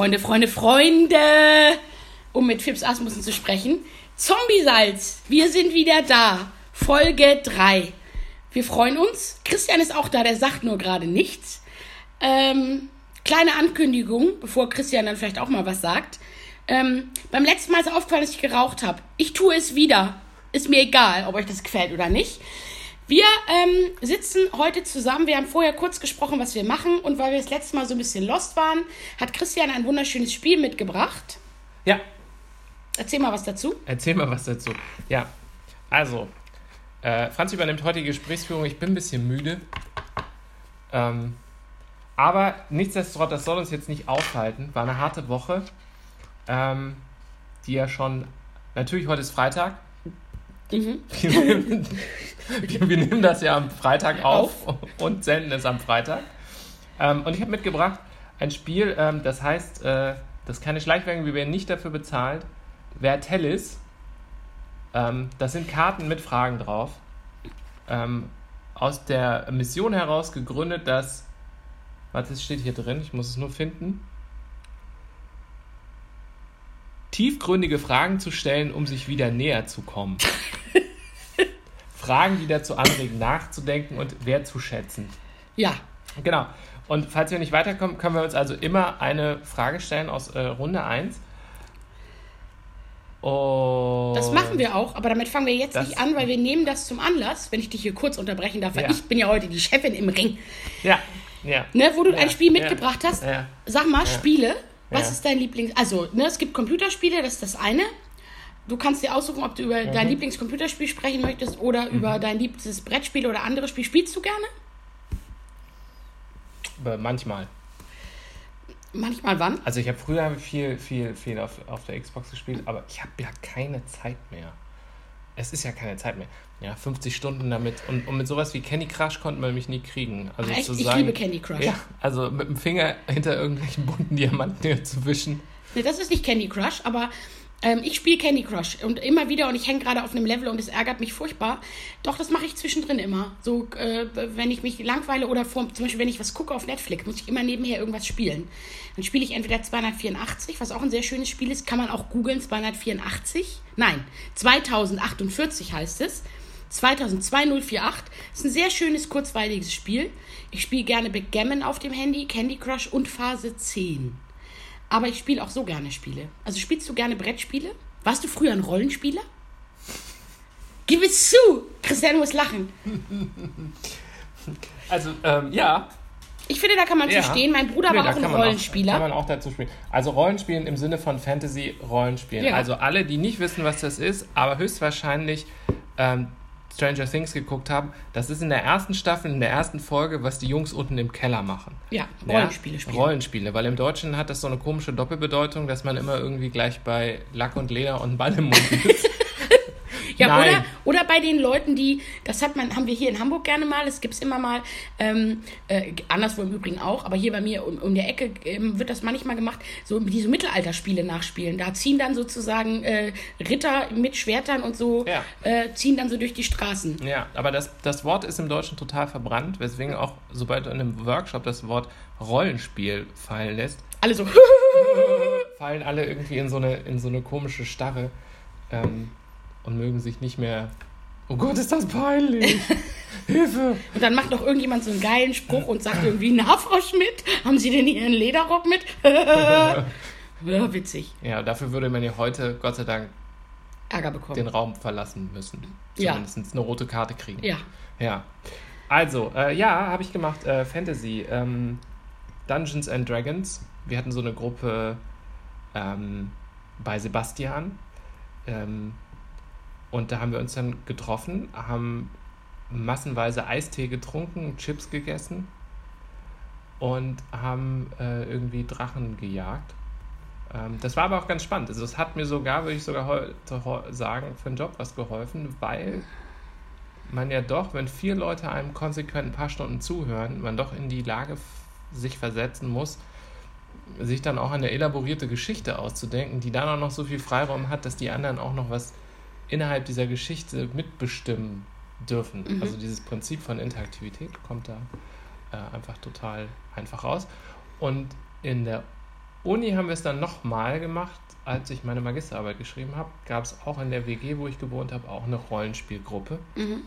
Freunde, Freunde, Freunde, um mit Fips Asmussen zu sprechen. Zombie-Salz, wir sind wieder da. Folge 3. Wir freuen uns. Christian ist auch da, der sagt nur gerade nichts. Ähm, kleine Ankündigung, bevor Christian dann vielleicht auch mal was sagt. Ähm, beim letzten Mal ist aufgefallen, dass ich geraucht habe. Ich tue es wieder. Ist mir egal, ob euch das gefällt oder nicht. Wir ähm, sitzen heute zusammen. Wir haben vorher kurz gesprochen, was wir machen. Und weil wir das letzte Mal so ein bisschen lost waren, hat Christian ein wunderschönes Spiel mitgebracht. Ja. Erzähl mal was dazu. Erzähl mal was dazu. Ja. Also, äh, Franz übernimmt heute die Gesprächsführung. Ich bin ein bisschen müde. Ähm, aber nichtsdestotrotz, das soll uns jetzt nicht aufhalten. War eine harte Woche. Ähm, die ja schon. Natürlich, heute ist Freitag. Mhm. wir, wir, nehmen das ja am Freitag auf, auf. und senden es am Freitag. Ähm, und ich habe mitgebracht ein Spiel, ähm, das heißt, äh, das ist keine Schleichwerbung, wir werden nicht dafür bezahlt. Vertellis. Ähm, das sind Karten mit Fragen drauf. Ähm, aus der Mission heraus gegründet, dass. Warte, es steht hier drin, ich muss es nur finden. Tiefgründige Fragen zu stellen, um sich wieder näher zu kommen. Fragen, die dazu anregen, nachzudenken und wertzuschätzen. Ja. Genau. Und falls wir nicht weiterkommen, können wir uns also immer eine Frage stellen aus äh, Runde 1. Und das machen wir auch, aber damit fangen wir jetzt nicht an, weil wir nehmen das zum Anlass, wenn ich dich hier kurz unterbrechen darf, weil ja. ich bin ja heute die Chefin im Ring. Ja, ja. Ne, wo du ja. ein Spiel mitgebracht hast. Sag mal, Spiele, was ist dein Lieblings... Also, ne, es gibt Computerspiele, das ist das eine. Du kannst dir aussuchen, ob du über mhm. dein Lieblingscomputerspiel sprechen möchtest oder mhm. über dein liebstes Brettspiel oder anderes Spiel. Spielst du gerne? Manchmal. Manchmal wann? Also ich habe früher viel, viel, viel auf, auf der Xbox gespielt, aber ich habe ja keine Zeit mehr. Es ist ja keine Zeit mehr. Ja, 50 Stunden damit. Und, und mit sowas wie Candy Crush konnte man mich nie kriegen. Also Echt? Zu sagen, ich liebe Candy Crush. Ja, also mit dem Finger hinter irgendwelchen bunten Diamanten zu wischen. Nee, das ist nicht Candy Crush, aber ähm, ich spiele Candy Crush und immer wieder und ich hänge gerade auf einem Level und es ärgert mich furchtbar. Doch, das mache ich zwischendrin immer. So, äh, wenn ich mich langweile oder vor, zum Beispiel, wenn ich was gucke auf Netflix, muss ich immer nebenher irgendwas spielen. Dann spiele ich entweder 284, was auch ein sehr schönes Spiel ist, kann man auch googeln, 284. Nein, 2048 heißt es. 202048 ist ein sehr schönes, kurzweiliges Spiel. Ich spiele gerne Backgammon auf dem Handy, Candy Crush und Phase 10. Aber ich spiele auch so gerne Spiele. Also spielst du gerne Brettspiele? Warst du früher ein Rollenspieler? Gib es zu! Christian muss lachen. Also, ähm, ja. Ich finde, da kann man ja. zu stehen. Mein Bruder nee, war auch ein Rollenspieler. Auch, kann man auch dazu spielen. Also Rollenspielen im Sinne von Fantasy-Rollenspielen. Ja. Also alle, die nicht wissen, was das ist, aber höchstwahrscheinlich ähm, Stranger Things geguckt haben, das ist in der ersten Staffel, in der ersten Folge, was die Jungs unten im Keller machen. Ja, Rollenspiele spielen. Rollenspiele, weil im Deutschen hat das so eine komische Doppelbedeutung, dass man immer irgendwie gleich bei Lack und Leder und Ball im Mund ist. Ja, oder, oder bei den Leuten, die, das hat man, haben wir hier in Hamburg gerne mal, es gibt es immer mal, ähm, äh, anderswo im Übrigen auch, aber hier bei mir um, um der Ecke ähm, wird das manchmal gemacht, so diese Mittelalterspiele nachspielen. Da ziehen dann sozusagen äh, Ritter mit Schwertern und so, ja. äh, ziehen dann so durch die Straßen. Ja, aber das, das Wort ist im Deutschen total verbrannt, weswegen auch, sobald du in einem Workshop das Wort Rollenspiel fallen lässt, alle so fallen alle irgendwie in so eine, in so eine komische Starre. Ähm, und mögen sich nicht mehr. Oh Gott, ist das peinlich! Hilfe! Und dann macht doch irgendjemand so einen geilen Spruch und sagt irgendwie: Na, Frau Schmidt, haben Sie denn Ihren Lederrock mit? ja, witzig. Ja, dafür würde man ja heute, Gott sei Dank, Ärger bekommen. den Raum verlassen müssen. Zumindest ja. eine rote Karte kriegen. Ja. Ja. Also, äh, ja, habe ich gemacht. Äh, Fantasy. Ähm, Dungeons and Dragons. Wir hatten so eine Gruppe ähm, bei Sebastian. Ähm, und da haben wir uns dann getroffen, haben massenweise Eistee getrunken, Chips gegessen und haben äh, irgendwie Drachen gejagt. Ähm, das war aber auch ganz spannend. Also es hat mir sogar, würde ich sogar heute sagen, für den Job was geholfen, weil man ja doch, wenn vier Leute einem konsequent ein paar Stunden zuhören, man doch in die Lage sich versetzen muss, sich dann auch eine elaborierte Geschichte auszudenken, die dann auch noch so viel Freiraum hat, dass die anderen auch noch was innerhalb dieser Geschichte mitbestimmen dürfen. Mhm. Also dieses Prinzip von Interaktivität kommt da äh, einfach total einfach raus. Und in der Uni haben wir es dann nochmal gemacht, als ich meine Magisterarbeit geschrieben habe. Gab es auch in der WG, wo ich gewohnt habe, auch eine Rollenspielgruppe. Mhm.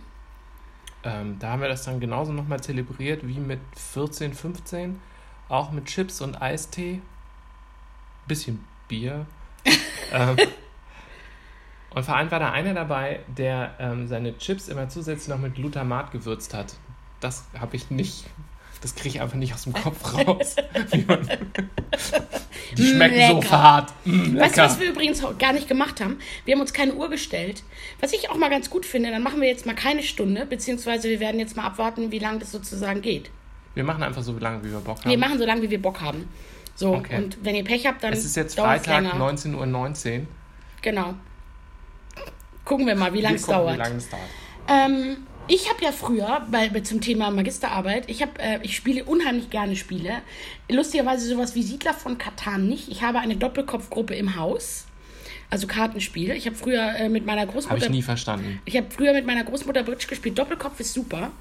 Ähm, da haben wir das dann genauso nochmal zelebriert wie mit 14, 15. Auch mit Chips und Eistee. Bisschen Bier. ähm, und vor allem war da einer dabei, der ähm, seine Chips immer zusätzlich noch mit Glutamat gewürzt hat. Das habe ich nicht. Das kriege ich einfach nicht aus dem Kopf raus. Die schmecken Lecker. so fad. Mm, Weißt du, was wir übrigens gar nicht gemacht haben? Wir haben uns keine Uhr gestellt. Was ich auch mal ganz gut finde, dann machen wir jetzt mal keine Stunde, beziehungsweise wir werden jetzt mal abwarten, wie lange das sozusagen geht. Wir machen einfach so lange, wie wir Bock haben. Wir machen so lange, wie wir Bock haben. So, Okay. und wenn ihr Pech habt, dann es ist jetzt Freitag, länger. 19.19 Uhr. Genau. Gucken wir mal, wie lange es dauert. Wie lange es dauert. Ähm, ich habe ja früher, bei, bei, zum Thema Magisterarbeit, ich, hab, äh, ich spiele unheimlich gerne Spiele. Lustigerweise sowas wie Siedler von Katan nicht. Ich habe eine Doppelkopfgruppe im Haus, also Kartenspiel. Ich habe früher äh, mit meiner Habe Großmutter... ich nie verstanden. Ich habe früher mit meiner Großmutter Bridge gespielt. Doppelkopf ist super.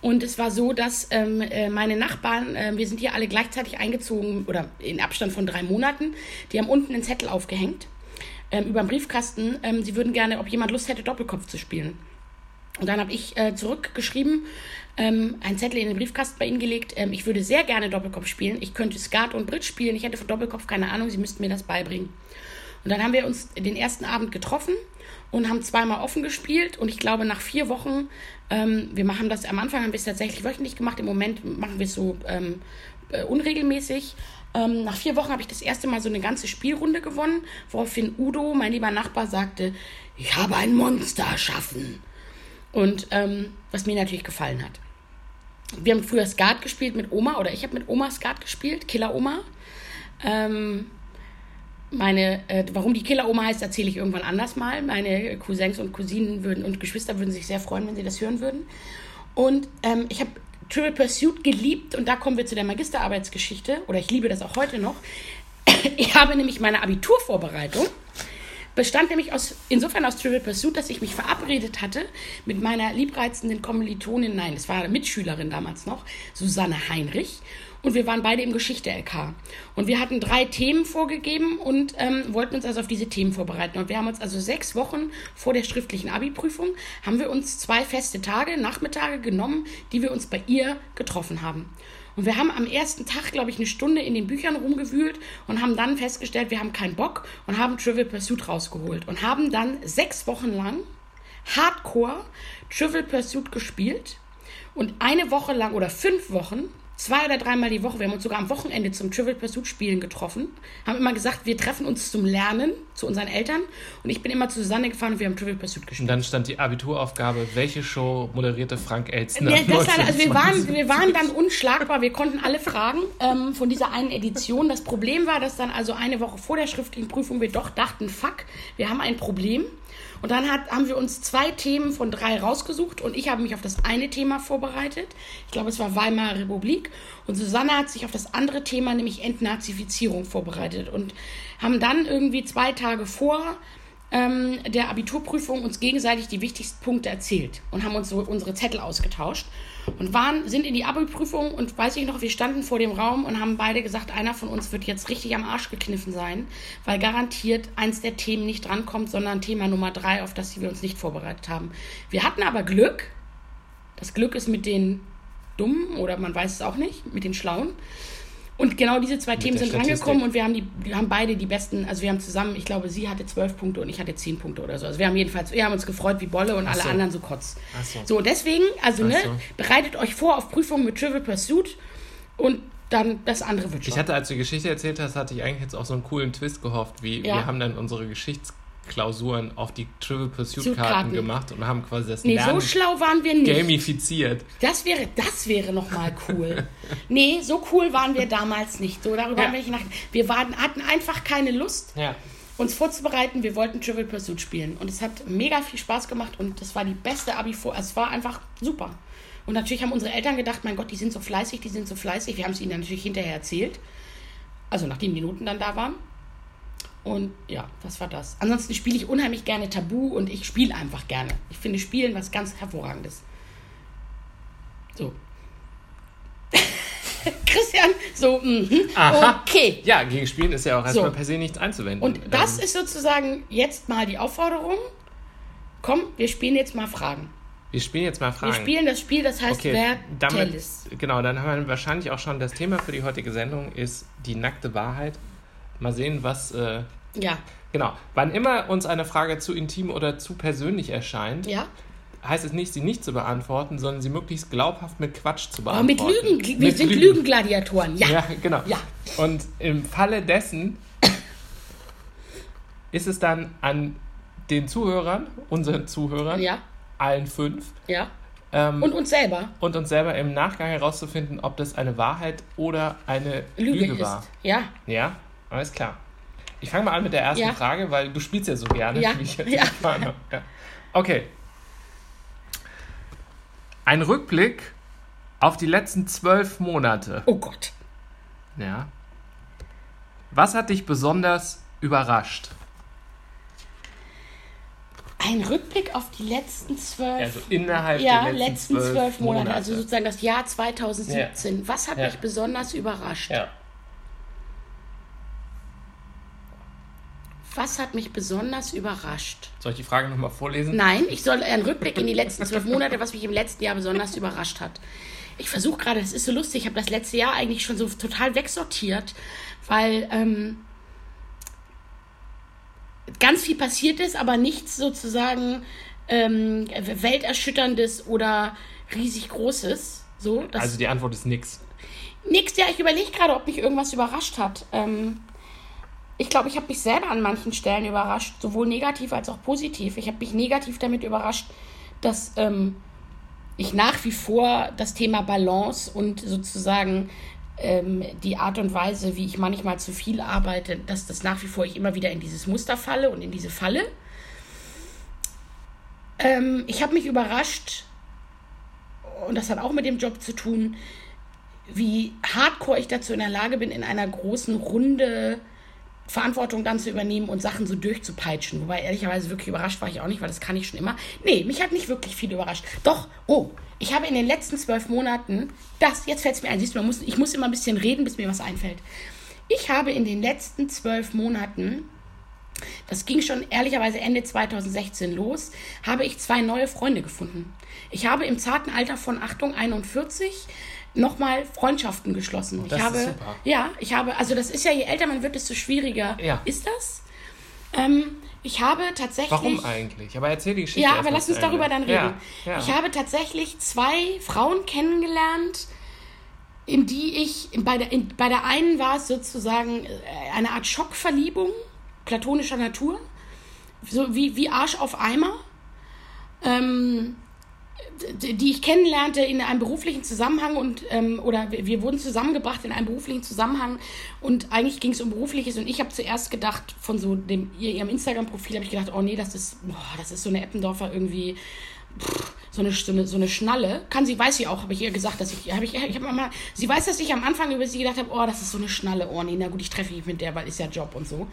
Und es war so, dass ähm, äh, meine Nachbarn, äh, wir sind hier alle gleichzeitig eingezogen oder in Abstand von drei Monaten, die haben unten einen Zettel aufgehängt ähm, über den Briefkasten. Ähm, sie würden gerne, ob jemand Lust hätte, Doppelkopf zu spielen. Und dann habe ich äh, zurückgeschrieben, ähm, einen Zettel in den Briefkasten bei ihnen gelegt. Ähm, ich würde sehr gerne Doppelkopf spielen. Ich könnte Skat und Bridge spielen. Ich hätte von Doppelkopf keine Ahnung. Sie müssten mir das beibringen. Und dann haben wir uns den ersten Abend getroffen und haben zweimal offen gespielt. Und ich glaube, nach vier Wochen, ähm, wir machen das am Anfang haben wir es tatsächlich wöchentlich gemacht. Im Moment machen wir es so ähm, äh, unregelmäßig. Ähm, nach vier Wochen habe ich das erste Mal so eine ganze Spielrunde gewonnen, woraufhin Udo, mein lieber Nachbar, sagte, ich habe ein Monster erschaffen. Und ähm, was mir natürlich gefallen hat. Wir haben früher Skat gespielt mit Oma, oder ich habe mit Oma Skat gespielt, Killer Oma. Ähm, meine, äh, warum die Killer-Oma heißt, erzähle ich irgendwann anders mal. Meine Cousins und Cousinen würden und Geschwister würden sich sehr freuen, wenn sie das hören würden. Und ähm, ich habe Trivial Pursuit geliebt und da kommen wir zu der Magisterarbeitsgeschichte, oder ich liebe das auch heute noch. Ich habe nämlich meine Abiturvorbereitung bestand nämlich aus, insofern aus Trivial Pursuit, dass ich mich verabredet hatte mit meiner liebreizenden Kommilitonin, nein, es war eine Mitschülerin damals noch, Susanne Heinrich. Und wir waren beide im Geschichte-LK. Und wir hatten drei Themen vorgegeben und ähm, wollten uns also auf diese Themen vorbereiten. Und wir haben uns also sechs Wochen vor der schriftlichen Abi-Prüfung, haben wir uns zwei feste Tage, Nachmittage genommen, die wir uns bei ihr getroffen haben. Und wir haben am ersten Tag, glaube ich, eine Stunde in den Büchern rumgewühlt und haben dann festgestellt, wir haben keinen Bock und haben Trivial Pursuit rausgeholt und haben dann sechs Wochen lang Hardcore Trivial Pursuit gespielt und eine Woche lang oder fünf Wochen, zwei oder dreimal die Woche, wir haben uns sogar am Wochenende zum Trivial Pursuit Spielen getroffen, haben immer gesagt, wir treffen uns zum Lernen zu unseren Eltern und ich bin immer zu Susanne gefahren und wir haben Trivial Pursuit gespielt. Und dann stand die Abituraufgabe, welche Show moderierte Frank Elstner? Ja, das war, also wir, waren, 1920? wir waren dann unschlagbar, wir konnten alle Fragen ähm, von dieser einen Edition. Das Problem war, dass dann also eine Woche vor der schriftlichen Prüfung wir doch dachten, fuck, wir haben ein Problem. Und dann hat, haben wir uns zwei Themen von drei rausgesucht und ich habe mich auf das eine Thema vorbereitet. Ich glaube, es war Weimarer Republik. Und Susanne hat sich auf das andere Thema, nämlich Entnazifizierung, vorbereitet. Und haben dann irgendwie zwei Tage vor ähm, der Abiturprüfung uns gegenseitig die wichtigsten Punkte erzählt und haben uns so unsere Zettel ausgetauscht und waren, sind in die Abi-Prüfung und weiß ich noch, wir standen vor dem Raum und haben beide gesagt, einer von uns wird jetzt richtig am Arsch gekniffen sein, weil garantiert eins der Themen nicht drankommt, sondern Thema Nummer drei, auf das wir uns nicht vorbereitet haben. Wir hatten aber Glück. Das Glück ist mit den Dummen oder man weiß es auch nicht, mit den Schlauen. Und genau diese zwei Themen sind Statistik. rangekommen und wir haben, die, wir haben beide die besten, also wir haben zusammen, ich glaube, sie hatte zwölf Punkte und ich hatte zehn Punkte oder so. Also wir haben jedenfalls, wir haben uns gefreut wie Bolle und alle so. anderen so kotz. Ach so. So, deswegen, also Ach ne, so. bereitet euch vor auf Prüfungen mit Trivial Pursuit und dann das andere wird schon. Ich hatte, als du die Geschichte erzählt hast, hatte ich eigentlich jetzt auch so einen coolen Twist gehofft, wie Ja. wir haben dann unsere Geschichtsklausuren auf die Trivial Pursuit Karten gemacht und haben quasi das nee, so schlau waren wir nicht. gamifiziert. Das wäre, das wäre nochmal cool. nee, so cool waren wir damals nicht. So, darüber Ja. haben wir nicht nachgedacht. Wir waren, hatten einfach keine Lust, Ja. uns vorzubereiten. Wir wollten Trivial Pursuit spielen. Und es hat mega viel Spaß gemacht und das war die beste Abi vor. Es war einfach super. Und natürlich haben unsere Eltern gedacht, mein Gott, die sind so fleißig, die sind so fleißig. Wir haben es ihnen dann natürlich hinterher erzählt. Also nachdem die Noten dann da waren. Und ja, das war das. Ansonsten spiele ich unheimlich gerne Tabu und ich spiele einfach gerne. Ich finde Spielen was ganz Hervorragendes. So. Christian, so, mhm. Aha. okay. Ja, gegen Spielen ist ja auch erstmal So. per se nichts einzuwenden. Und das Ähm, ist sozusagen jetzt mal die Aufforderung. Komm, wir spielen jetzt mal Fragen. wir spielen jetzt mal Fragen. Wir spielen das Spiel, das heißt Okay, Wer damit, genau, dann haben wir wahrscheinlich auch schon das Thema für die heutige Sendung ist die nackte Wahrheit. Mal sehen, was, äh, Ja, genau, wann immer uns eine Frage zu intim oder zu persönlich erscheint, ja. heißt es nicht, sie nicht zu beantworten, sondern sie möglichst glaubhaft mit Quatsch zu Aber mit beantworten. Lügen, wir Mit sind Lügen. Lügengladiatoren. Ja. Ja, genau. Ja. Und im Falle dessen ist es dann an den Zuhörern, unseren Zuhörern, Ja, allen fünf, ja. ähm, Und uns selber. und uns selber im Nachgang herauszufinden, ob das eine Wahrheit oder eine Lüge, Lüge, ist. war. Ja, Ja, alles klar. Ich fange mal an mit der ersten Ja. Frage, weil du spielst ja so gerne, Ja, wie ich jetzt ja. erfahren habe. Ja. Okay. Ein Rückblick auf die letzten zwölf Monate. oh Gott. Ja. Was hat dich besonders überrascht? Ein Rückblick auf die letzten zwölf Also innerhalb ja, der letzten, letzten zwölf, zwölf Monate, Monate. also sozusagen das Jahr 2017. Was hat mich besonders überrascht? ja. Was hat mich besonders überrascht? Soll ich die Frage nochmal vorlesen? Nein, ich soll einen Rückblick in die letzten zwölf Monate, was mich im letzten Jahr besonders überrascht hat. Ich versuche gerade, das ist so lustig, ich habe das letzte Jahr eigentlich schon so total wegsortiert, weil ähm, ganz viel passiert ist, aber nichts sozusagen ähm, welterschütterndes oder riesig großes. So, Also die Antwort ist nix. Nix, ja, ich überlege gerade, ob mich irgendwas überrascht hat. Ähm, ich glaube, ich habe mich selber an manchen Stellen überrascht, sowohl negativ als auch positiv. Ich habe mich negativ damit überrascht, dass ähm, ich nach wie vor das Thema Balance und sozusagen ähm, die Art und Weise, wie ich manchmal zu viel arbeite, dass das nach wie vor ich immer wieder in dieses Muster falle und in diese Falle. Ähm, ich habe mich überrascht, und das hat auch mit dem Job zu tun, wie hardcore ich dazu in der Lage bin, in einer großen Runde Verantwortung dann zu übernehmen und Sachen so durchzupeitschen. Wobei ehrlicherweise wirklich überrascht war ich auch nicht, weil das kann ich schon immer. Nee, mich hat nicht wirklich viel überrascht. Doch, oh, ich habe in den letzten zwölf Monaten, das, jetzt fällt es mir ein, siehst du, muss, ich muss immer ein bisschen reden, bis mir was einfällt. Ich habe in den letzten zwölf Monaten, das ging schon ehrlicherweise Ende 2016 los, habe ich zwei neue Freunde gefunden. Ich habe im zarten Alter von Achtung 41 nochmal Freundschaften geschlossen. Das ich ist habe, super. Ja, ich habe, also das ist ja, je älter man wird, desto schwieriger Ja. ist das. Ähm, ich habe tatsächlich. Warum eigentlich? Aber erzähl die Geschichte. Ja, aber lass uns darüber dann reden. Ja, ja. Ich habe tatsächlich zwei Frauen kennengelernt, in die ich, in, bei, der, in, bei der einen war es sozusagen äh, eine Art Schockverliebung platonischer Natur, so wie, wie Arsch auf Eimer, ähm, die ich kennenlernte in einem beruflichen Zusammenhang und ähm, oder wir, wurden zusammengebracht in einem beruflichen Zusammenhang und eigentlich ging es um berufliches und ich habe zuerst gedacht von so dem ihr- ihrem Instagram-Profil habe ich gedacht, oh nee, das ist boah, das ist so eine Eppendorfer irgendwie so eine, so, eine, so eine Schnalle. Kann sie, weiß sie auch, habe ich ihr gesagt, dass ich, habe ich, ich habe mal, sie weiß, dass ich am Anfang über sie gedacht habe, oh, das ist so eine Schnalle, oh nee, na gut, ich treffe mich mit der, weil ist ja Job und so.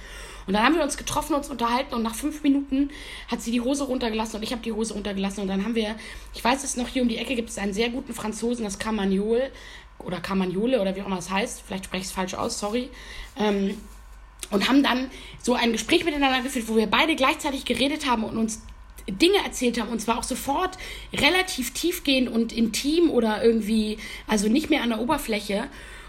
Und dann haben wir uns getroffen, uns unterhalten und nach fünf Minuten hat sie die Hose runtergelassen und ich habe die Hose runtergelassen und dann haben wir, ich weiß es noch, hier um die Ecke gibt es einen sehr guten Franzosen, das Carmagnol oder Carmagnole oder wie auch immer das heißt, vielleicht spreche ich es falsch aus, sorry. Ähm, und haben dann so ein Gespräch miteinander geführt, wo wir beide gleichzeitig geredet haben und uns Dinge erzählt haben und zwar auch sofort relativ tiefgehend und intim oder irgendwie, also nicht mehr an der Oberfläche.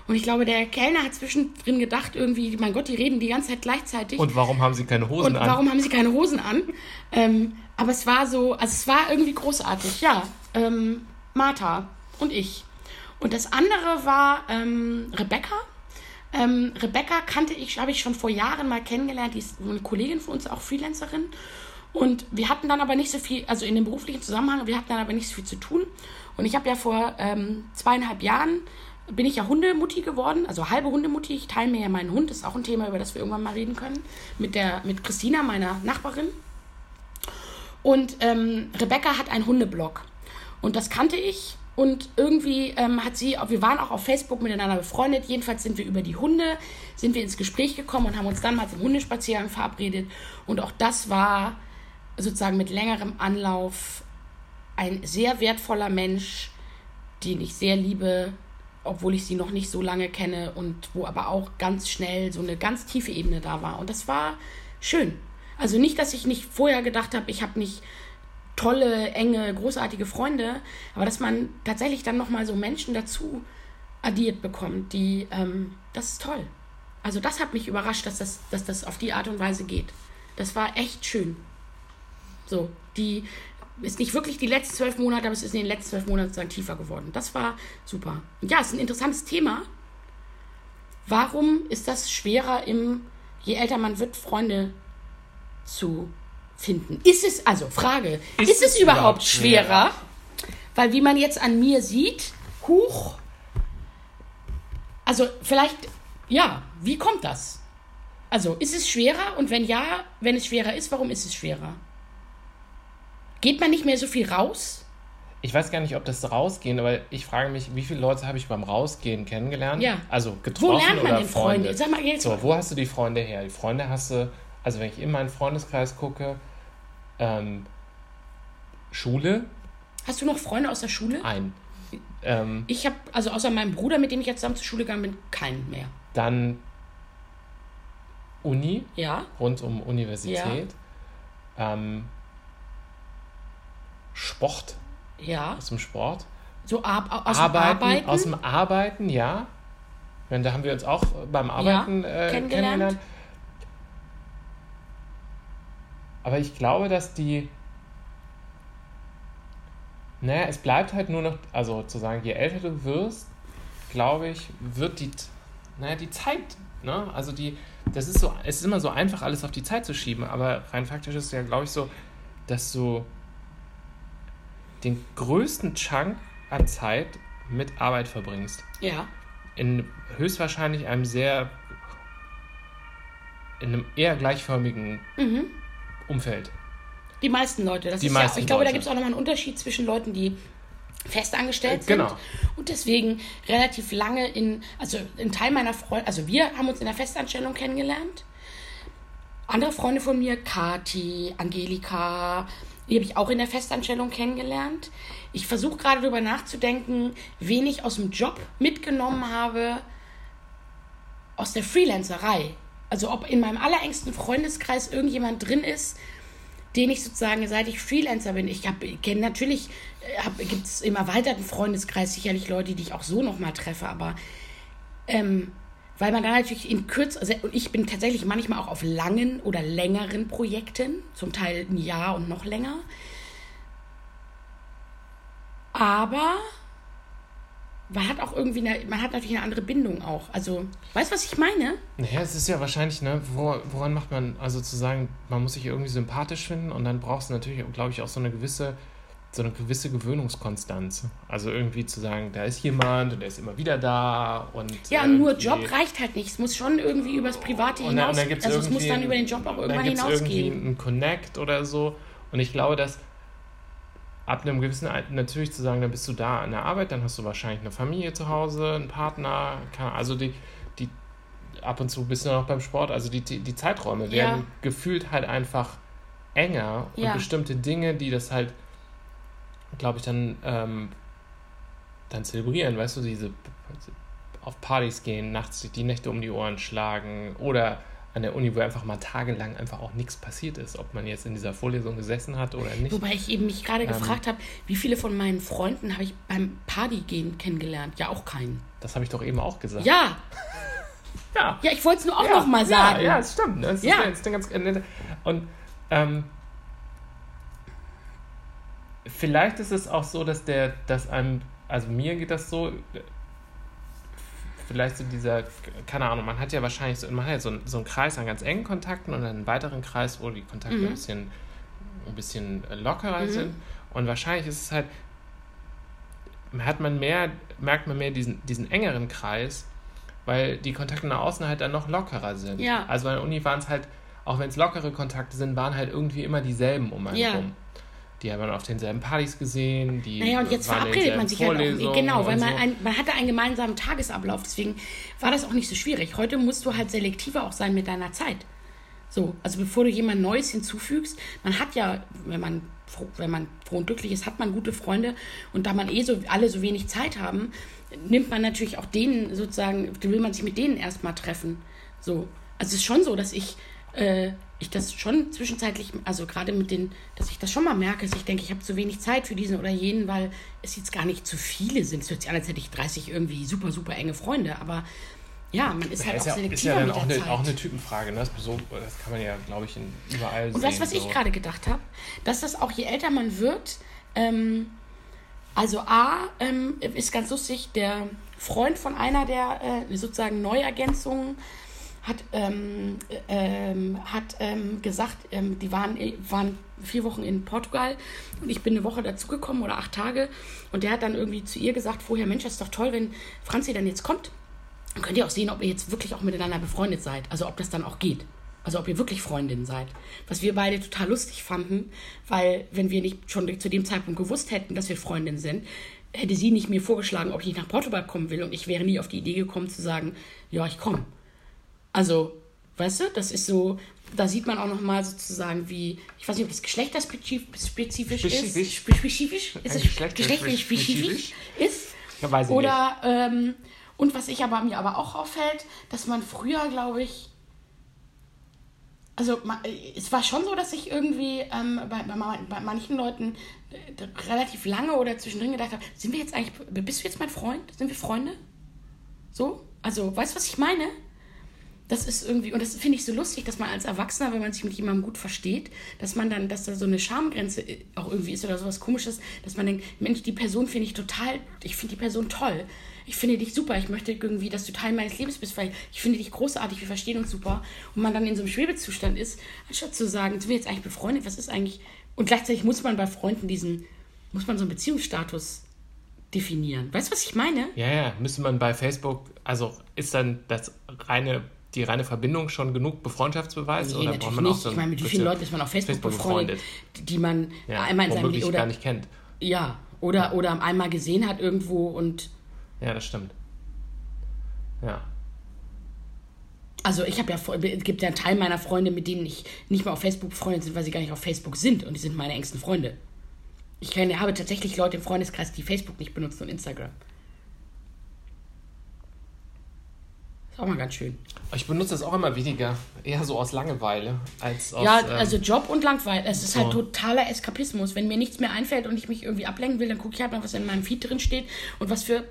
Und ich glaube, der Kellner hat zwischendrin gedacht, irgendwie, mein Gott, die reden die ganze Zeit gleichzeitig. Und warum haben sie keine Hosen Und an? warum haben sie keine Hosen an? Ähm, aber es war so, also es war irgendwie großartig, ja. Ähm, Martha und ich. Und das andere war ähm, Rebecca. Ähm, Rebecca kannte ich, habe ich schon vor Jahren mal kennengelernt. Die ist eine Kollegin von uns, auch Freelancerin. Und wir hatten dann aber nicht so viel, also in dem beruflichen Zusammenhang, wir hatten dann aber nicht so viel zu tun. Und ich habe ja vor ähm, zweieinhalb Jahren bin ich ja Hundemutti geworden, also halbe Hundemutti. Ich teile mir ja meinen Hund, das ist auch ein Thema, über das wir irgendwann mal reden können, mit der mit Christina, meiner Nachbarin. Und ähm, Rebecca hat einen Hundeblog. Und das kannte ich. Und irgendwie ähm, hat sie, wir waren auch auf Facebook miteinander befreundet. Jedenfalls sind wir über die Hunde, sind wir ins Gespräch gekommen und haben uns dann mal zum Hundespaziergang verabredet. Und auch das war sozusagen mit längerem Anlauf ein sehr wertvoller Mensch, den ich sehr liebe obwohl ich sie noch nicht so lange kenne und wo aber auch ganz schnell so eine ganz tiefe Ebene da war. Und das war schön. Also nicht, dass ich nicht vorher gedacht habe, ich habe nicht tolle, enge, großartige Freunde, aber dass man tatsächlich dann nochmal so Menschen dazu addiert bekommt, die, ähm, das ist toll. Also das hat mich überrascht, dass das, dass das auf die Art und Weise geht. Das war echt schön. So, die ist nicht wirklich die letzten zwölf Monate, aber es ist in den letzten zwölf Monaten sozusagen tiefer geworden. Das war super. Und ja, es ist ein interessantes Thema. Warum ist das schwerer im, je älter man wird, Freunde zu finden? Ist es, also Frage, ist, ist es, es, überhaupt schwerer? schwerer? Weil wie man jetzt an mir sieht, huch, also vielleicht, ja, wie kommt das? Also ist es schwerer und wenn ja, wenn es schwerer ist, warum ist es schwerer? Geht man nicht mehr so viel raus? Ich weiß gar nicht, ob das rausgehen, aber ich frage mich, wie viele Leute habe ich beim Rausgehen kennengelernt? Ja. Also getroffen wo lernt man oder denn Freunde? Freunde? Sag mal jetzt. So, wo hast du die Freunde her? Die Freunde hast du, also wenn ich in meinen Freundeskreis gucke, ähm, Schule. Hast du noch Freunde aus der Schule? Ein. Ähm, ich habe, also außer meinem Bruder, mit dem ich jetzt zusammen zur Schule gegangen bin, keinen mehr. Dann Uni. Ja. Rund um Universität. Ja. Ähm, Sport. Ja. Aus dem Sport. So ab, aus Arbeiten, dem Arbeiten? Aus dem Arbeiten, ja. Wenn, da haben wir uns auch beim Arbeiten ja, äh, kennengelernt. kennengelernt. Aber ich glaube, dass die. Naja, es bleibt halt nur noch, also zu sagen, je älter du wirst, glaube ich, wird die, naja, die Zeit, ne? Also die, das ist so, es ist immer so einfach, alles auf die Zeit zu schieben, aber rein faktisch ist es ja, glaube ich, so, dass du den größten Chunk an Zeit mit Arbeit verbringst. Ja. In höchstwahrscheinlich einem sehr, in einem eher gleichförmigen mhm. Umfeld. Die meisten Leute. Das die ist meisten ja, ich glaube, da gibt es auch nochmal einen Unterschied zwischen Leuten, die festangestellt äh, genau. sind und deswegen relativ lange in, also ein Teil meiner Freunde, also wir haben uns in der Festanstellung kennengelernt. Andere Freunde von mir, Kati, Angelika, die habe ich auch in der Festanstellung kennengelernt. Ich versuche gerade darüber nachzudenken, wen ich aus dem Job mitgenommen habe aus der Freelancerei. Also ob in meinem allerengsten Freundeskreis irgendjemand drin ist, den ich sozusagen, seit ich Freelancer bin, ich kenne natürlich, äh, gibt es im erweiterten Freundeskreis sicherlich Leute, die ich auch so nochmal treffe, aber ähm, weil man dann natürlich in Kürze, also ich bin tatsächlich manchmal auch auf langen oder längeren Projekten, zum Teil ein Jahr und noch länger. Aber man hat auch irgendwie eine, man hat natürlich eine andere Bindung auch. Also, weißt du, was ich meine? Naja, es ist ja wahrscheinlich, ne, wo, woran macht man, also zu sagen, man muss sich irgendwie sympathisch finden und dann brauchst du natürlich, glaube ich, auch so eine gewisse so eine gewisse Gewöhnungskonstanz. Also irgendwie zu sagen, da ist jemand und der ist immer wieder da und. Ja, nur Job reicht halt nicht. Es muss schon irgendwie übers Private hinaus. Und dann, und also es muss dann über den Job auch irgendwann hinausgehen. irgendwie ein Connect oder so. Und ich glaube, dass ab einem gewissen Alter natürlich zu sagen, dann bist du da an der Arbeit, dann hast du wahrscheinlich eine Familie zu Hause, einen Partner, also die, die ab und zu bist du noch beim Sport, also die, die, die Zeiträume werden ja. gefühlt halt einfach enger und ja. bestimmte Dinge, die das halt glaube ich, dann, ähm, dann zelebrieren, weißt du, diese auf Partys gehen, nachts die Nächte um die Ohren schlagen oder an der Uni, wo einfach mal tagelang einfach auch nichts passiert ist, ob man jetzt in dieser Vorlesung gesessen hat oder nicht. Wobei ich eben mich gerade ähm, gefragt habe, wie viele von meinen Freunden habe ich beim Partygehen kennengelernt? Ja, auch keinen. Das habe ich doch eben auch gesagt. Ja. ja. Ja, ich wollte es nur auch ja, noch mal sagen. Ja, ja, es stimmt. Ne? Es ja. Ist, ist ganz, und ähm, vielleicht ist es auch so, dass der, dass einem, also mir geht das so, vielleicht so dieser, keine Ahnung, man hat ja wahrscheinlich so, man hat ja so, so einen Kreis an ganz engen Kontakten und einen weiteren Kreis, wo die Kontakte mhm. ein bisschen, ein bisschen lockerer mhm. sind. Und wahrscheinlich ist es halt, hat man mehr, merkt man mehr diesen, diesen engeren Kreis, weil die Kontakte nach außen halt dann noch lockerer sind. Ja. Also an der Uni waren es halt, auch wenn es lockere Kontakte sind, waren halt irgendwie immer dieselben um einen ja. rum die haben wir auf denselben Partys gesehen. Die naja, und jetzt verabredet man sich halt auch. Genau, weil man, so. ein, man hatte einen gemeinsamen Tagesablauf. Deswegen war das auch nicht so schwierig. Heute musst du halt selektiver auch sein mit deiner Zeit. So, also bevor du jemand Neues hinzufügst, man hat ja, wenn man wenn man froh und glücklich ist, hat man gute Freunde. Und da man eh so alle so wenig Zeit haben, nimmt man natürlich auch denen sozusagen, will man sich mit denen erstmal treffen. So. Also es ist schon so, dass ich, äh, ich das schon zwischenzeitlich, also gerade mit den, dass ich das schon mal merke, dass ich denke, ich habe zu wenig Zeit für diesen oder jenen, weil es jetzt gar nicht zu viele sind. Es hört sich an, als hätte ich 30 irgendwie super, super enge Freunde, aber ja, man ist halt ist auch ja, selektiver ist ja dann auch eine, auch eine Typenfrage. Ne? Das, so, das kann man ja, glaube ich, in, überall Und sehen. weißt du, was ich so. gerade gedacht habe? Dass das auch, je älter man wird, ähm, also A, ähm, ist ganz lustig, der Freund von einer der äh, sozusagen Neuergänzungen hat, ähm, äh, ähm, hat ähm, gesagt, ähm, die waren, waren vier Wochen in Portugal und ich bin eine Woche dazugekommen oder acht Tage und der hat dann irgendwie zu ihr gesagt, vorher, Mensch, das ist doch toll, wenn Franzi dann jetzt kommt dann könnt ihr auch sehen, ob ihr jetzt wirklich auch miteinander befreundet seid. Also ob das dann auch geht. Also ob ihr wirklich Freundinnen seid. Was wir beide total lustig fanden, weil wenn wir nicht schon zu dem Zeitpunkt gewusst hätten, dass wir Freundinnen sind, hätte sie nicht mir vorgeschlagen, ob ich nicht nach Portugal kommen will und ich wäre nie auf die Idee gekommen zu sagen, ja, ich komme. Also, weißt du, das ist so, da sieht man auch nochmal sozusagen, wie, ich weiß nicht, ob das geschlechterspezifisch Spezifisch. ist. Spe- Spezifisch? Ist es Geschlechterspezifisch. ist? Ja, weiß ich Oder, ähm, und was ich aber mir aber auch auffällt, dass man früher, glaube ich, also es war schon so, dass ich irgendwie ähm, bei, bei, bei manchen Leuten äh, relativ lange oder zwischendrin gedacht habe, sind wir jetzt eigentlich, bist du jetzt mein Freund? Sind wir Freunde? So? Also, weißt du, was ich meine? Das ist irgendwie, und das finde ich so lustig, dass man als Erwachsener, wenn man sich mit jemandem gut versteht, dass man dann, dass da so eine Schamgrenze äh, auch irgendwie ist oder sowas komisches, dass man denkt, Mensch, die Person finde ich total, ich finde die Person toll. Ich finde dich super, ich möchte irgendwie, dass du Teil meines Lebens bist, weil ich finde dich großartig, wir verstehen uns super. Und man dann in so einem Schwebezustand ist, anstatt zu sagen, sind wir jetzt eigentlich befreundet, was ist eigentlich. Und gleichzeitig muss man bei Freunden diesen, muss man so einen Beziehungsstatus definieren. Weißt du, was ich meine? Ja, ja, müsste man bei Facebook, also ist dann das reine, die reine Verbindung schon genug Befreundschaftsbeweis? Nee, oder natürlich braucht man auch nicht. so ich meine, mit wie vielen Leuten ist man auf Facebook, befreundet, die man Ja, einmal in seinem Leben oder gar nicht kennt. ja oder oder einmal gesehen hat irgendwo und Ja, das stimmt. Ja. also ich habe ja vor- es gibt ja einen Teil meiner Freunde, mit denen ich nicht mal auf Facebook befreundet sind, weil sie gar nicht auf Facebook sind und die sind meine engsten Freunde. Ich kenne, habe tatsächlich Leute im Freundeskreis, die Facebook nicht benutzen und Instagram. Ist auch mal ganz schön. Ich benutze das auch immer weniger, eher so aus Langeweile als aus. ja, ähm, also Job und Langweil. Es ist so. halt totaler Eskapismus. Wenn mir nichts mehr einfällt und ich mich irgendwie ablenken will, dann gucke ich halt mal, was in meinem Feed drin steht und was für.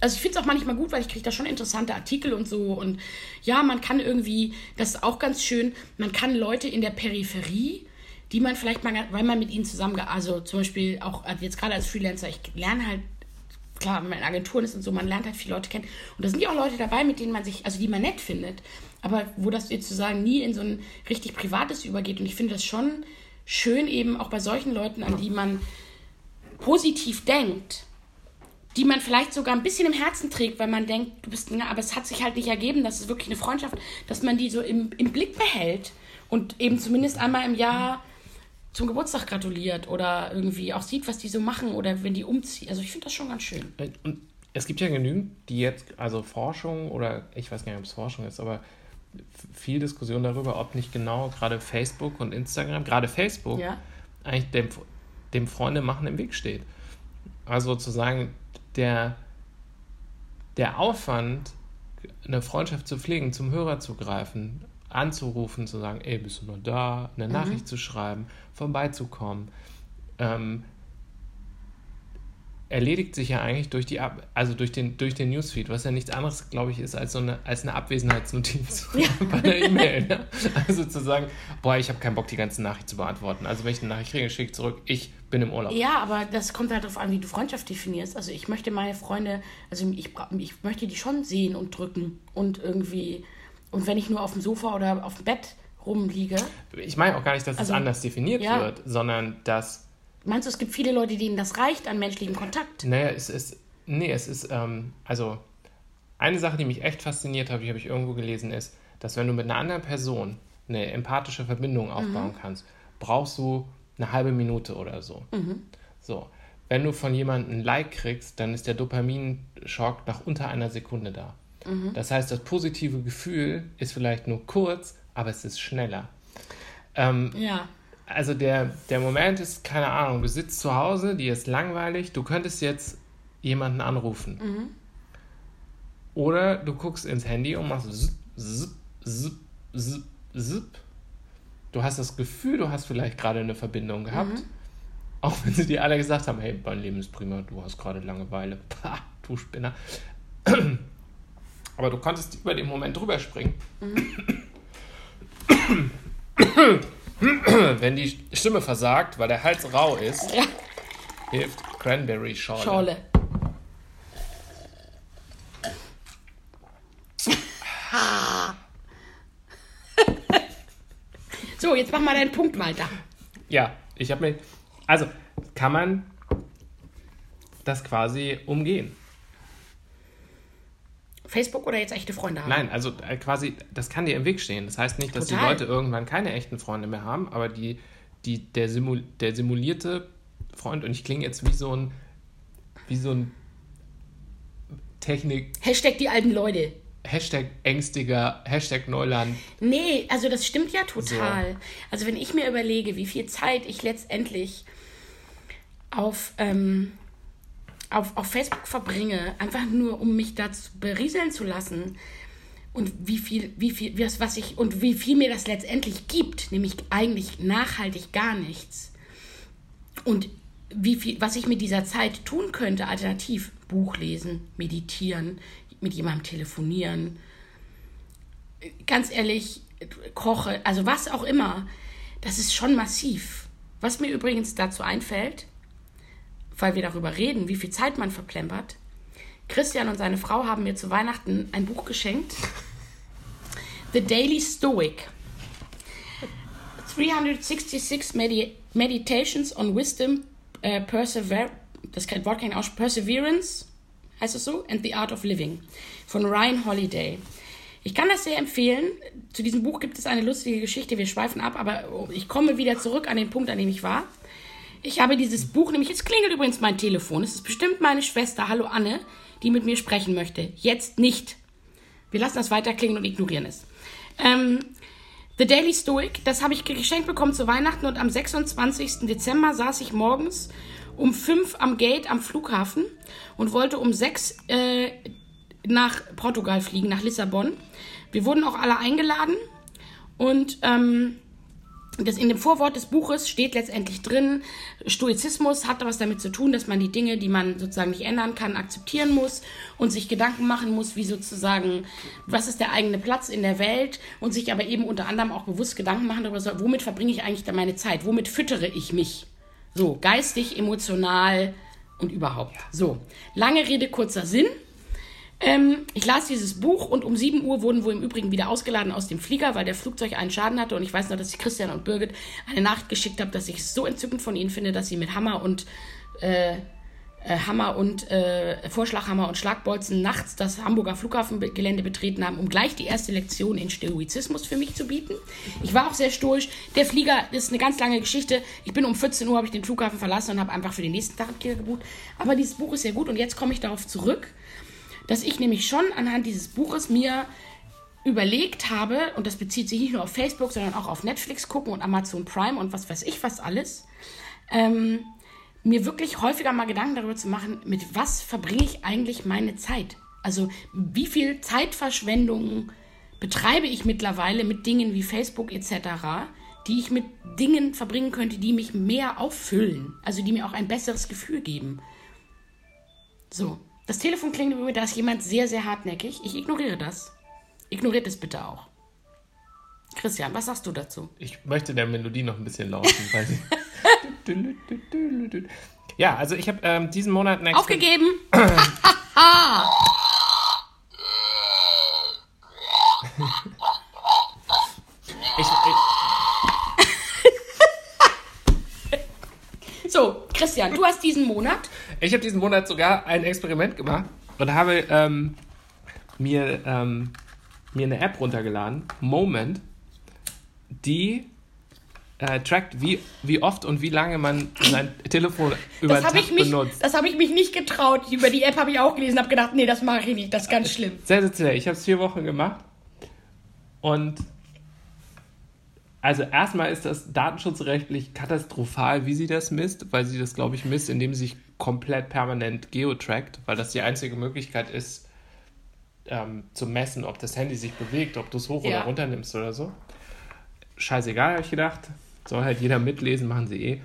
Also ich finde es auch manchmal gut, weil ich kriege da schon interessante Artikel und so. Und ja, man kann irgendwie, das ist auch ganz schön, man kann Leute in der Peripherie, die man vielleicht mal, weil man mit ihnen zusammen, also zum Beispiel auch jetzt gerade als Freelancer, ich lerne halt klar, wenn man in Agenturen ist und so, man lernt halt viele Leute kennen. Und da sind ja auch Leute dabei, mit denen man sich, also die man nett findet, aber wo das jetzt sozusagen nie in so ein richtig Privates übergeht. Und ich finde das schon schön, eben auch bei solchen Leuten, an die man positiv denkt, die man vielleicht sogar ein bisschen im Herzen trägt, weil man denkt, du bist, aber es hat sich halt nicht ergeben, das ist wirklich eine Freundschaft, dass man die so im, im Blick behält und eben zumindest einmal im Jahr zum Geburtstag gratuliert oder irgendwie auch sieht, was die so machen oder wenn die umziehen. Also ich finde das schon ganz schön. Und es gibt ja genügend, die jetzt, also Forschung oder ich weiß gar nicht, ob es Forschung ist, aber viel Diskussion darüber, ob nicht genau gerade Facebook und Instagram, gerade Facebook, Ja. eigentlich dem, dem Freunde machen im Weg steht. Also sozusagen der, der Aufwand, eine Freundschaft zu pflegen, zum Hörer zu greifen, anzurufen, zu sagen, ey, bist du noch da, eine Nachricht zu schreiben, vorbeizukommen, ähm, erledigt sich ja eigentlich durch die Ab also durch den durch den Newsfeed, was ja nichts anderes, glaube ich, ist als so eine als eine Abwesenheitsnotiz bei einer E-Mail. Ne? Also zu sagen, boah, ich habe keinen Bock, die ganze Nachricht zu beantworten. Also wenn ich eine Nachricht kriege, schicke ich zurück, ich bin im Urlaub. Ja, aber das kommt halt darauf an, wie du Freundschaft definierst. Also ich möchte meine Freunde, also ich, ich möchte die schon sehen und drücken und irgendwie, und wenn ich nur auf dem Sofa oder auf dem Bett rumliege, Ich meine auch gar nicht, dass Also, es anders definiert ja. wird, sondern dass meinst du, es gibt viele Leute, denen das reicht an menschlichem Kontakt? Naja, es ist. Nee, es ist. Ähm, also, eine Sache, die mich echt fasziniert hat, die habe ich irgendwo gelesen, ist, dass wenn du mit einer anderen Person eine empathische Verbindung aufbauen kannst, brauchst du eine halbe Minute oder so. So. Wenn du von jemandem ein Like kriegst, dann ist der Dopaminschock nach unter einer Sekunde da. Das heißt, das positive Gefühl ist vielleicht nur kurz, aber es ist schneller. Ähm, Ja. also der, der Moment ist, keine Ahnung, du sitzt zu Hause, dir ist langweilig, du könntest jetzt jemanden anrufen. Mhm. Oder du guckst ins Handy und machst zip, zip, zip, zip, zip. Du hast das Gefühl, du hast vielleicht gerade eine Verbindung gehabt. Mhm. Auch wenn sie dir alle gesagt haben, hey, mein Leben ist prima, du hast gerade Langeweile. Pah, du Spinner. Aber du konntest über den Moment drüber springen. Wenn die Stimme versagt, weil der Hals rau ist, Ja, hilft Cranberry Schorle. Schorle. so, jetzt mach mal deinen Punkt weiter. Ja, ich habe mir. Also, kann man das quasi umgehen? Facebook oder jetzt echte Freunde haben? Nein, also äh, quasi, das kann dir im Weg stehen. Das heißt nicht, dass Total. die Leute irgendwann keine echten Freunde mehr haben, aber die, die, der, Simul, der simulierte Freund, und ich klinge jetzt wie so ein, wie so ein Technik, Hashtag die alten Leute. Hashtag ängstiger, Hashtag Neuland. Nee, also das stimmt ja total. Also wenn ich mir überlege, wie viel Zeit ich letztendlich auf, ähm, auf, auf Facebook verbringe, einfach nur um mich dazu berieseln zu lassen und wie viel, wie viel, was, ich und wie viel mir das letztendlich gibt, nämlich eigentlich nachhaltig gar nichts. Und wie viel, was ich mit dieser Zeit tun könnte, alternativ Buch lesen, meditieren, mit jemandem telefonieren, ganz ehrlich, koche, also was auch immer, das ist schon massiv. Was mir übrigens dazu einfällt, weil wir darüber reden, wie viel Zeit man verplempert. Christian und seine Frau haben mir zu Weihnachten ein Buch geschenkt. The Daily Stoic. 366 Medi Meditations on Wisdom, äh, Persever das kein Wort kann ich aussprechen, Perseverance, heißt es so, and the Art of Living von Ryan Holiday. Ich kann das sehr empfehlen. Zu diesem Buch gibt es eine lustige Geschichte. Wir schweifen ab, aber ich komme wieder zurück an den Punkt, an dem ich war. Ich habe dieses Buch, nämlich jetzt klingelt übrigens mein Telefon. Es ist bestimmt meine Schwester, hallo Anne, die mit mir sprechen möchte. Jetzt nicht. Wir lassen das weiter klingen und ignorieren es. Ähm, The Daily Stoic, das habe ich geschenkt bekommen zu Weihnachten und am 26. Dezember saß ich morgens um 5 am Gate am Flughafen und wollte um 6 äh, nach Portugal fliegen, nach Lissabon. Wir wurden auch alle eingeladen und ähm, das in dem Vorwort des Buches steht letztendlich drin, Stoizismus hat was damit zu tun, dass man die Dinge, die man sozusagen nicht ändern kann, akzeptieren muss und sich Gedanken machen muss, wie sozusagen, was ist der eigene Platz in der Welt und sich aber eben unter anderem auch bewusst Gedanken machen darüber, womit verbringe ich eigentlich dann meine Zeit, womit füttere ich mich? So, geistig, emotional und überhaupt. So, lange Rede, kurzer Sinn. Ähm, ich las dieses Buch und um 7 Uhr wurden wir im Übrigen wieder ausgeladen aus dem Flieger, weil der Flugzeug einen Schaden hatte. Und ich weiß noch, dass ich Christian und Birgit eine Nachricht geschickt habe, dass ich es so entzückend von ihnen finde, dass sie mit Hammer und äh, äh, Hammer und äh, Vorschlaghammer und Schlagbolzen nachts das Hamburger Flughafengelände betreten haben, um gleich die erste Lektion in Stoizismus für mich zu bieten. Ich war auch sehr stoisch. Der Flieger ist eine ganz lange Geschichte. Ich bin um 14 Uhr habe ich den Flughafen verlassen und habe einfach für den nächsten Tag ein Ticket gebucht. Aber dieses Buch ist sehr gut und jetzt komme ich darauf zurück dass ich nämlich schon anhand dieses Buches mir überlegt habe, und das bezieht sich nicht nur auf Facebook, sondern auch auf Netflix gucken und Amazon Prime und was weiß ich was alles, ähm, mir wirklich häufiger mal Gedanken darüber zu machen, mit was verbringe ich eigentlich meine Zeit? Also wie viel Zeitverschwendung betreibe ich mittlerweile mit Dingen wie Facebook etc., die ich mit Dingen verbringen könnte, die mich mehr auffüllen, also die mir auch ein besseres Gefühl geben. So, das Telefon klingt über mir, da ist jemand sehr, sehr hartnäckig. Ich ignoriere das. Ignoriert es bitte auch. Christian, was sagst du dazu? Ich möchte der Melodie noch ein bisschen lauschen. weil sie ja, also ich habe ähm, diesen Monat Aufgegeben! Ich, ich, So, Christian, du hast diesen Monat. ich habe diesen Monat sogar ein Experiment gemacht und habe ähm, mir, ähm, mir eine App runtergeladen, Moment, die äh, trackt, wie, wie oft und wie lange man sein Telefon über Das den habe Tag ich, mich- benutzt. das hab ich mich nicht getraut. Über die App habe ich auch gelesen, habe gedacht, nee, das mache ich nicht, das ist ganz schlimm. Sehr, sehr, sehr. Ich habe es vier Wochen gemacht und Also erstmal ist das datenschutzrechtlich katastrophal, wie sie das misst, weil sie das, glaube ich, misst, indem sie sich komplett permanent geotrackt, weil das die einzige Möglichkeit ist, ähm, zu messen, ob das Handy sich bewegt, ob du es hoch ja. oder runter nimmst oder so. Scheißegal, habe ich gedacht. Soll halt jeder mitlesen, machen sie eh.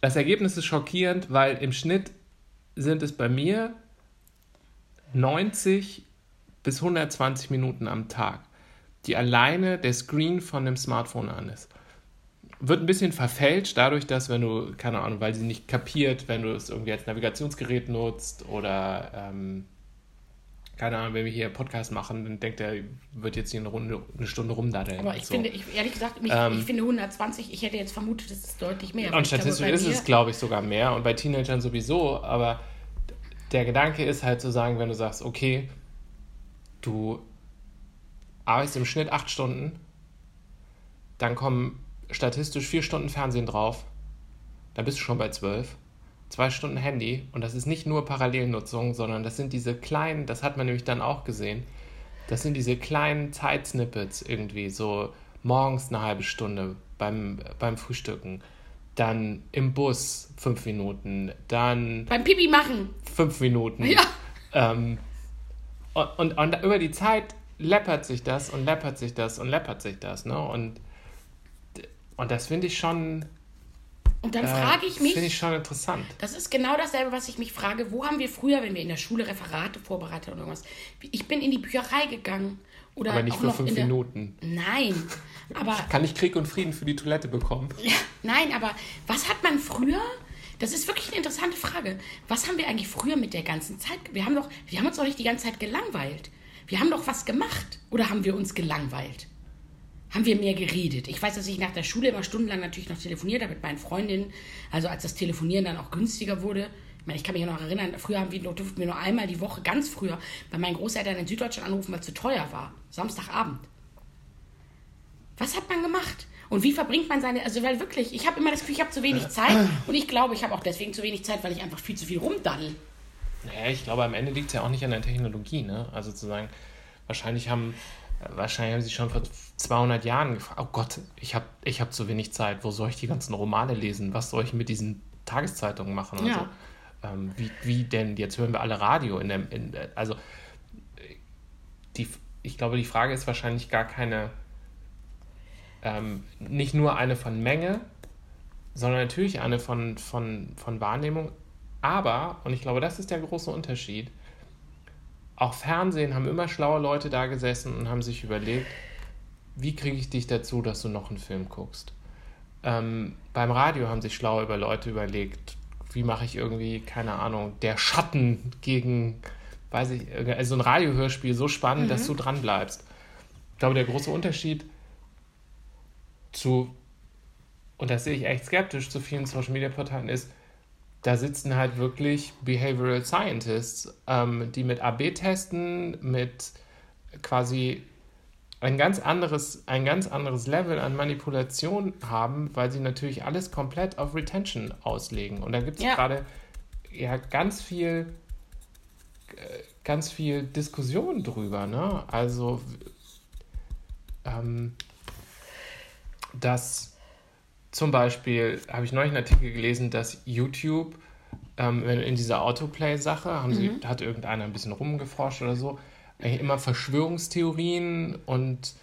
Das Ergebnis ist schockierend, weil im Schnitt sind es bei mir 90 bis 120 Minuten am Tag, die alleine der Screen von dem Smartphone an ist. Wird ein bisschen verfälscht dadurch, dass wenn du, keine Ahnung, weil sie nicht kapiert, wenn du es irgendwie als Navigationsgerät nutzt oder ähm, keine Ahnung, wenn wir hier Podcast machen, dann denkt er, wird jetzt hier eine, Runde, eine Stunde rumdaddeln. Aber ich so. finde, ich, ehrlich gesagt, mich, ähm, ich finde 120, ich hätte jetzt vermutet, es ist deutlich mehr. Und statistisch glaube, ist es, glaube ich, sogar mehr und bei Teenagern sowieso, aber der Gedanke ist halt zu sagen, wenn du sagst, okay, du arbeitest im Schnitt acht Stunden, dann kommen statistisch vier Stunden Fernsehen drauf, dann bist du schon bei zwölf zwei Stunden Handy und das ist nicht nur Parallelnutzung, sondern das sind diese kleinen, das hat man nämlich dann auch gesehen, das sind diese kleinen Zeitsnippets irgendwie, so morgens eine halbe Stunde beim, beim Frühstücken, dann im Bus fünf Minuten, dann beim Pipi machen fünf Minuten. Ja. Ähm, und, und, und über die Zeit läppert sich das und läppert sich das und läppert sich das, ne? Und, und das finde ich schon und dann äh, frage ich mich. Finde ich schon interessant. Das ist genau dasselbe, was ich mich frage. Wo haben wir früher, wenn wir in der Schule Referate vorbereitet oder irgendwas? Ich bin in die Bücherei gegangen. Oder aber nicht für fünf Minuten. Nein. Aber. Kann ich Krieg und Frieden für die Toilette bekommen? Ja, nein, aber was hat man früher? Das ist wirklich eine interessante Frage. Was haben wir eigentlich früher mit der ganzen Zeit? Wir haben doch, wir haben uns doch nicht die ganze Zeit gelangweilt. Wir haben doch was gemacht. Oder haben wir uns gelangweilt? haben wir mehr geredet. Ich weiß, dass ich nach der Schule immer stundenlang natürlich noch telefoniert habe mit meinen Freundinnen. Also als das Telefonieren dann auch günstiger wurde. Ich meine, ich kann mich noch erinnern, früher haben wir, durften wir nur einmal die Woche, ganz früher, bei meinen Großeltern in Süddeutschland anrufen, weil es zu teuer war. Samstagabend. Was hat man gemacht? Und wie verbringt man seine, also weil wirklich, ich habe immer das Gefühl, ich habe zu wenig Zeit und ich glaube, ich habe auch deswegen zu wenig Zeit, weil ich einfach viel zu viel rumdaddel. Naja, ich glaube, am Ende liegt es ja auch nicht an der Technologie, ne? Also zu sagen, wahrscheinlich haben Wahrscheinlich haben sie schon vor 200 Jahren gefragt, oh Gott, ich habe ich hab zu wenig Zeit, wo soll ich die ganzen Romane lesen? Was soll ich mit diesen Tageszeitungen machen? Ja. So. Ähm, wie, wie denn, jetzt hören wir alle Radio. In der, in, also, die, ich glaube, die Frage ist wahrscheinlich gar keine, ähm, nicht nur eine von Menge, sondern natürlich eine von, von, von Wahrnehmung. Aber, und ich glaube, das ist der große Unterschied, auch Fernsehen haben immer schlaue Leute da gesessen und haben sich überlegt, wie kriege ich dich dazu, dass du noch einen Film guckst. Ähm, beim Radio haben sich schlaue über Leute überlegt, wie mache ich irgendwie, keine Ahnung, der Schatten gegen, weiß ich, also ein Radiohörspiel so spannend, mhm. dass du dran bleibst. Ich glaube, der große Unterschied zu, und das sehe ich echt skeptisch, zu vielen Social Media Portalen ist, da sitzen halt wirklich Behavioral Scientists, ähm, die mit AB testen, mit quasi ein ganz anderes, ein ganz anderes Level an Manipulation haben, weil sie natürlich alles komplett auf Retention auslegen. Und da gibt es ja. gerade ja ganz viel, äh, ganz viel Diskussion drüber, ne? Also ähm, dass zum Beispiel habe ich neulich einen Artikel gelesen, dass YouTube, ähm, in dieser Autoplay-Sache, haben mhm. hat irgendeiner ein bisschen rumgeforscht oder so, immer Verschwörungstheorien und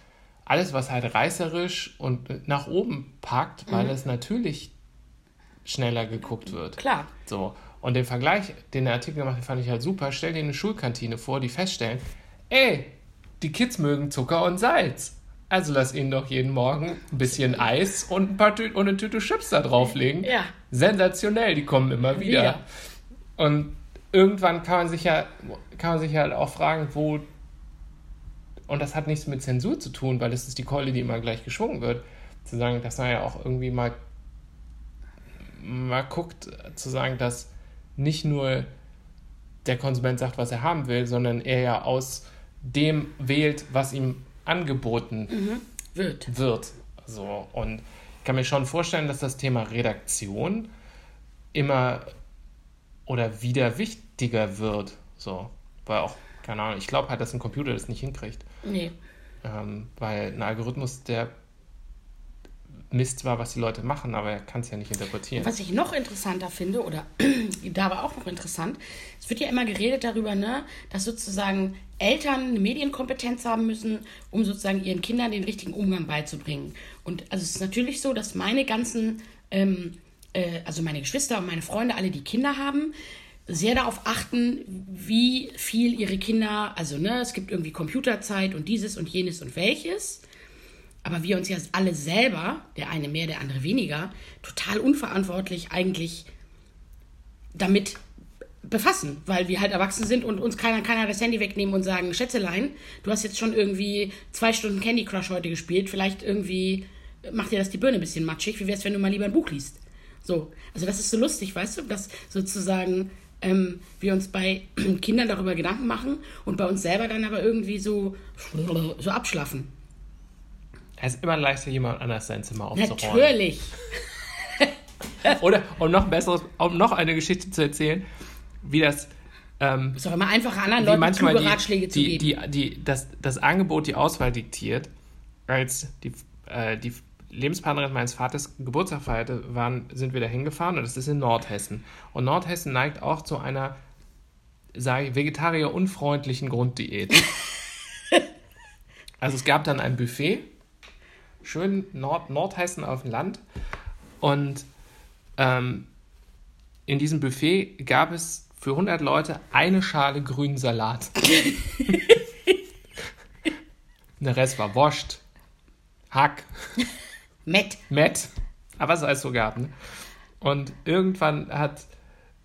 alles, was halt reißerisch und nach oben packt, weil mhm. es natürlich schneller geguckt wird. Klar. So. Und den Vergleich, den der Artikel gemacht hat, fand ich halt super. Stell dir eine Schulkantine vor, die feststellen, ey, die Kids mögen Zucker und Salz. Also lass ihnen doch jeden Morgen ein bisschen Eis und, ein paar Tü und eine Tüte Chips da drauflegen. Ja. Sensationell, die kommen immer wieder. Ja. Und irgendwann kann man sich ja, kann man sich ja halt auch fragen, wo. Und das hat nichts mit Zensur zu tun, weil das ist die Keule, die immer gleich geschwungen wird. Zu sagen, dass man ja auch irgendwie mal, mal guckt, zu sagen, dass nicht nur der Konsument sagt, was er haben will, sondern er ja aus dem wählt, was ihm angeboten mhm. wird. wird. So, und ich kann mir schon vorstellen, dass das Thema Redaktion immer oder wieder wichtiger wird. So, weil auch, keine Ahnung, ich glaube halt, dass ein Computer das nicht hinkriegt. Nee. Ähm, weil ein Algorithmus, der misst zwar, was die Leute machen, aber er kann es ja nicht interpretieren. Was ich noch interessanter finde, oder da war auch noch interessant, es wird ja immer geredet darüber, ne, dass sozusagen Eltern eine Medienkompetenz haben müssen, um sozusagen ihren Kindern den richtigen Umgang beizubringen. Und also es ist natürlich so, dass meine ganzen, ähm, äh, also meine Geschwister und meine Freunde, alle die Kinder haben, sehr darauf achten, wie viel ihre Kinder, also ne, es gibt irgendwie Computerzeit und dieses und jenes und welches. Aber wir uns ja alle selber, der eine mehr, der andere weniger, total unverantwortlich eigentlich damit befassen, weil wir halt erwachsen sind und uns keiner, keiner das Handy wegnehmen und sagen, Schätzelein, du hast jetzt schon irgendwie zwei Stunden Candy Crush heute gespielt, vielleicht irgendwie macht dir das die Birne ein bisschen matschig, wie wäre es, wenn du mal lieber ein Buch liest? So, also das ist so lustig, weißt du, dass sozusagen ähm, wir uns bei Kindern darüber Gedanken machen und bei uns selber dann aber irgendwie so, so abschlaffen. Es ist immer leichter, jemand anders sein Zimmer aufzuräumen. Natürlich. Oder um noch besseres, um noch eine Geschichte zu erzählen, wie das. Ähm, ist doch immer einfacher, anderen Leuten manchmal kluge die, Ratschläge zu die, geben. Die, die, das, das Angebot die Auswahl diktiert, als die, äh, die Lebenspartnerin meines Vaters Geburtstag feierte, waren, sind wir da hingefahren und das ist in Nordhessen. Und Nordhessen neigt auch zu einer, sage ich, vegetarier-unfreundlichen Grunddiät. also es gab dann ein Buffet, schön Nord Nordhessen auf dem Land und ähm, in diesem Buffet gab es für 100 Leute eine Schale grünen Salat. Der Rest war Wurst, Hack, Matt. Matt, aber was es alles so gab. Ne? Und irgendwann hat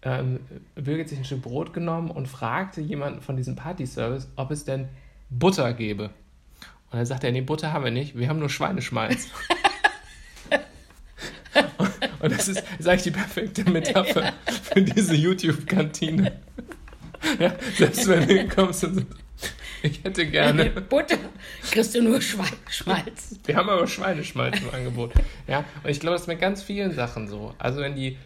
ähm, Birgit sich ein Stück Brot genommen und fragte jemanden von diesem Partyservice, ob es denn Butter gäbe. Und dann sagte er, nee, Butter haben wir nicht, wir haben nur Schweineschmalz. und, und das ist, ist eigentlich die perfekte Metapher für diese YouTube-Kantine. Ja, selbst wenn du hinkommst und sagst, ich hätte gerne. Butter kriegst du nur Schwein Schmalz. Wir haben aber Schweineschmalz im Angebot. Ja, und ich glaube, das ist mit ganz vielen Sachen so. Also wenn die,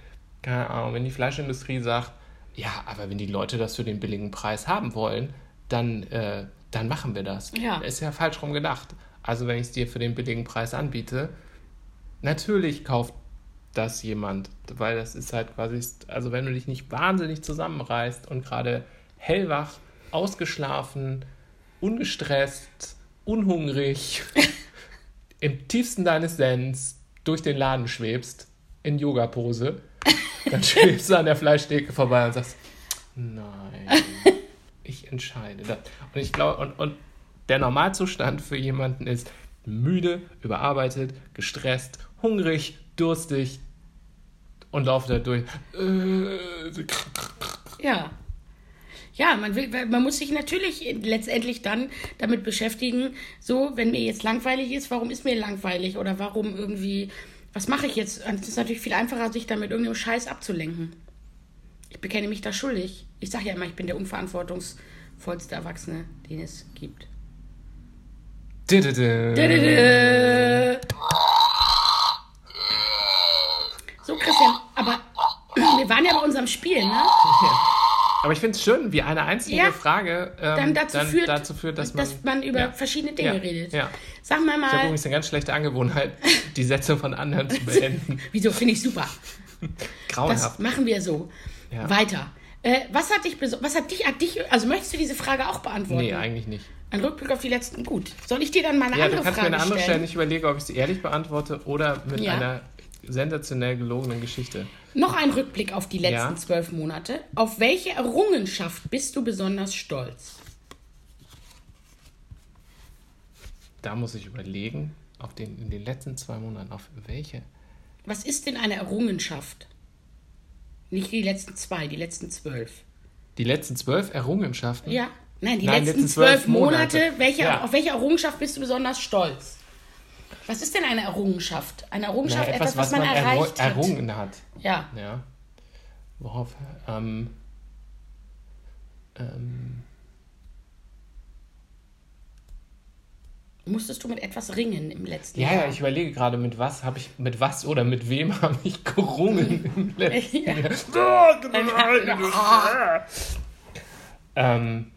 keine Ahnung, wenn die Fleischindustrie sagt, ja, aber wenn die Leute das für den billigen Preis haben wollen, dann, äh, dann machen wir das. Ja. Ist ja falsch rum gedacht. Also wenn ich es dir für den billigen Preis anbiete, natürlich kauft das jemand, weil das ist halt quasi, also wenn du dich nicht wahnsinnig zusammenreißt und gerade hellwach, ausgeschlafen, ungestresst, unhungrig, im tiefsten deines Sens durch den Laden schwebst, in Yoga-Pose, dann schwebst du an der Fleischtheke vorbei und sagst, nein, ich entscheide. Und ich glaube, und, und der Normalzustand für jemanden ist müde, überarbeitet, gestresst, hungrig, durstig und laufe da durch. Ja. Ja, man, will, man muss sich natürlich letztendlich dann damit beschäftigen, so, wenn mir jetzt langweilig ist, warum ist mir langweilig oder warum irgendwie, was mache ich jetzt? Es ist natürlich viel einfacher, sich damit irgendeinem Scheiß abzulenken. Ich bekenne mich da schuldig. Ich sage ja immer, ich bin der unverantwortungsvollste Erwachsene, den es gibt. Didede. So, Christian, aber wir waren ja bei unserem Spiel, ne? Aber ich finde es schön, wie eine einzige Ja. Frage ähm, Dann dazu, führt, dazu führt, dass man, über ja. verschiedene Dinge Ja. redet. Ja. Sag mal Ich habe mal, übrigens eine ganz schlechte Angewohnheit, die Sätze von anderen zu beenden. wieso finde ich super. Das Grauenhaft. machen wir so. Ja. Weiter. Äh, was hat dich, was hat dich, hat dich, also möchtest du diese Frage auch beantworten? Nee, eigentlich nicht. Ein Rückblick auf die letzten, gut. Soll ich dir dann mal eine Ja, andere du kannst Frage mir eine andere stellen? stellen. Ich überlege, ob ich sie ehrlich beantworte oder mit Ja. einer sensationell gelogenen Geschichte. Noch ein Rückblick auf die letzten Ja. zwölf Monate. Auf welche Errungenschaft bist du besonders stolz? Da muss ich überlegen, auf den, in den letzten zwei Monaten, auf welche. Was ist denn eine Errungenschaft? Nicht die letzten zwei, die letzten zwölf. Die letzten zwölf Errungenschaften? Ja? Nein, die Nein, letzten letzten zwölf Monate. Monate. Welche, Ja. Auf welche Errungenschaft bist du besonders stolz? Was ist denn eine Errungenschaft? Eine Na, Errungenschaft, etwas, etwas, was, man, erru- erreicht hat. errungen hat. Ja. Ja. Worauf? Ähm, ähm, musstest du mit etwas ringen im letzten ja, Jahr. Ja, ich überlege gerade, mit was habe ich, mit was oder mit wem habe ich gerungen im letzten ja. Jahr. Ja. ähm.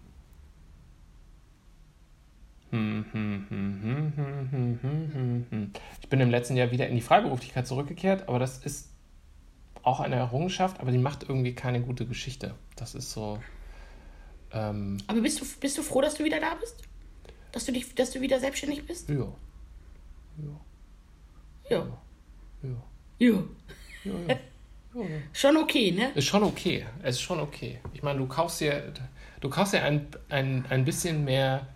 Ich bin im letzten Jahr wieder in die Freiberuflichkeit zurückgekehrt, aber das ist auch eine Errungenschaft, aber die macht irgendwie keine gute Geschichte. Das ist so. Ähm, aber bist du, bist du froh, dass du wieder da bist? Dass du, dich, dass du wieder selbstständig bist? ja. Ja. Ja. Ja. Ja. Ja, ja. ja. Schon okay, ne? Ist schon okay. Es ist schon okay. Ich meine, du kaufst dir, du kaufst dir ein, ein, ein bisschen mehr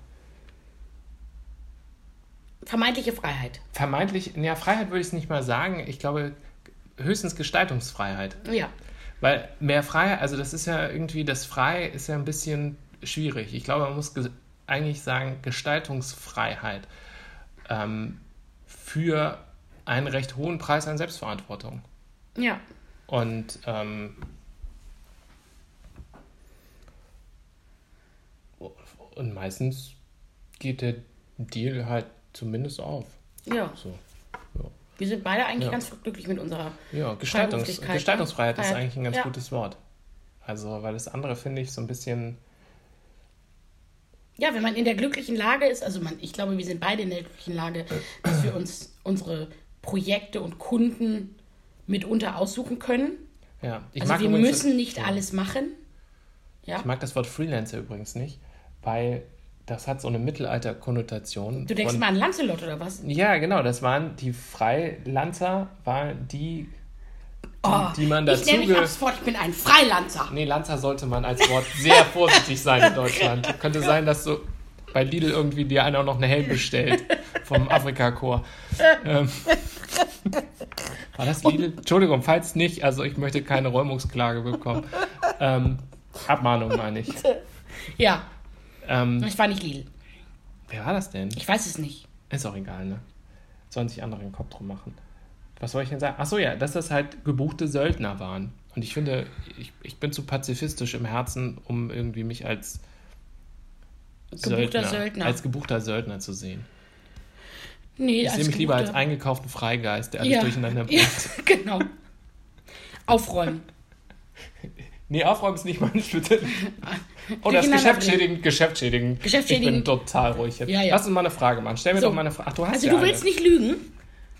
Vermeintliche Freiheit. vermeintlich, ja, Freiheit würde ich es nicht mal sagen. Ich glaube, höchstens Gestaltungsfreiheit. Ja. Weil mehr Freiheit, also das ist ja irgendwie, das Frei ist ja ein bisschen schwierig. Ich glaube, man muss eigentlich sagen, Gestaltungsfreiheit ähm, für einen recht hohen Preis an Selbstverantwortung. Ja. Und, ähm, und meistens geht der Deal halt zumindest auf. Ja. So. Wir sind beide eigentlich Ja. ganz glücklich mit unserer. Ja, Gestaltungs Freiberuflichkeit, Gestaltungsfreiheit ne? ist Ja. eigentlich ein ganz Ja. gutes Wort. Also, weil das andere finde ich so ein bisschen. Ja, wenn man in der glücklichen Lage ist, also man, ich glaube, wir sind beide in der glücklichen Lage, dass wir uns unsere Projekte und Kunden mitunter aussuchen können. Ja, ich Also wir übrigens- müssen nicht ja. alles machen. Ja. Ich mag das Wort Freelancer übrigens nicht, weil das hat so eine Mittelalter-Konnotation. Du denkst mal an Lancelot oder was? Ja, genau, das waren die Freilanzer, waren die, Oh, die man ich dazu nenne mich ge- ab sofort, ich bin ein Freilanzer. Nee, Lanzer sollte man als Wort sehr vorsichtig sein in Deutschland. Könnte sein, dass du bei Lidl irgendwie dir einer noch eine Helm bestellt vom Afrika-Chor. Ähm, war das Lidl? Entschuldigung, falls nicht, also ich möchte keine Räumungsklage bekommen. Ähm, Abmahnung meine ich. Ja, Ähm, ich war nicht Lidl. wer war das denn? Ich weiß es nicht. Ist auch egal, ne? Sollen sich andere den Kopf drum machen. Was soll ich denn sagen? Achso, ja, dass das halt gebuchte Söldner waren. Und ich finde, ich, ich bin zu pazifistisch im Herzen, um irgendwie mich als Gebuchter Söldner. als gebuchter Söldner zu sehen. Nee, Ich sehe mich lieber als gebuchter- eingekauften Freigeist, der alles ja. durcheinander Ja, bringt. genau. Aufräumen. Nee, aufräumen ist nicht meine Bitte. Oh, das ist geschäftsschädigend, geschäftsschädigend. Geschäftsschädigend. Ich bin total ruhig jetzt. Ja, ja. Lass uns mal eine Frage machen. Stell mir So. doch mal eine Frage. Ach, du hast Also ja du eine. willst nicht lügen.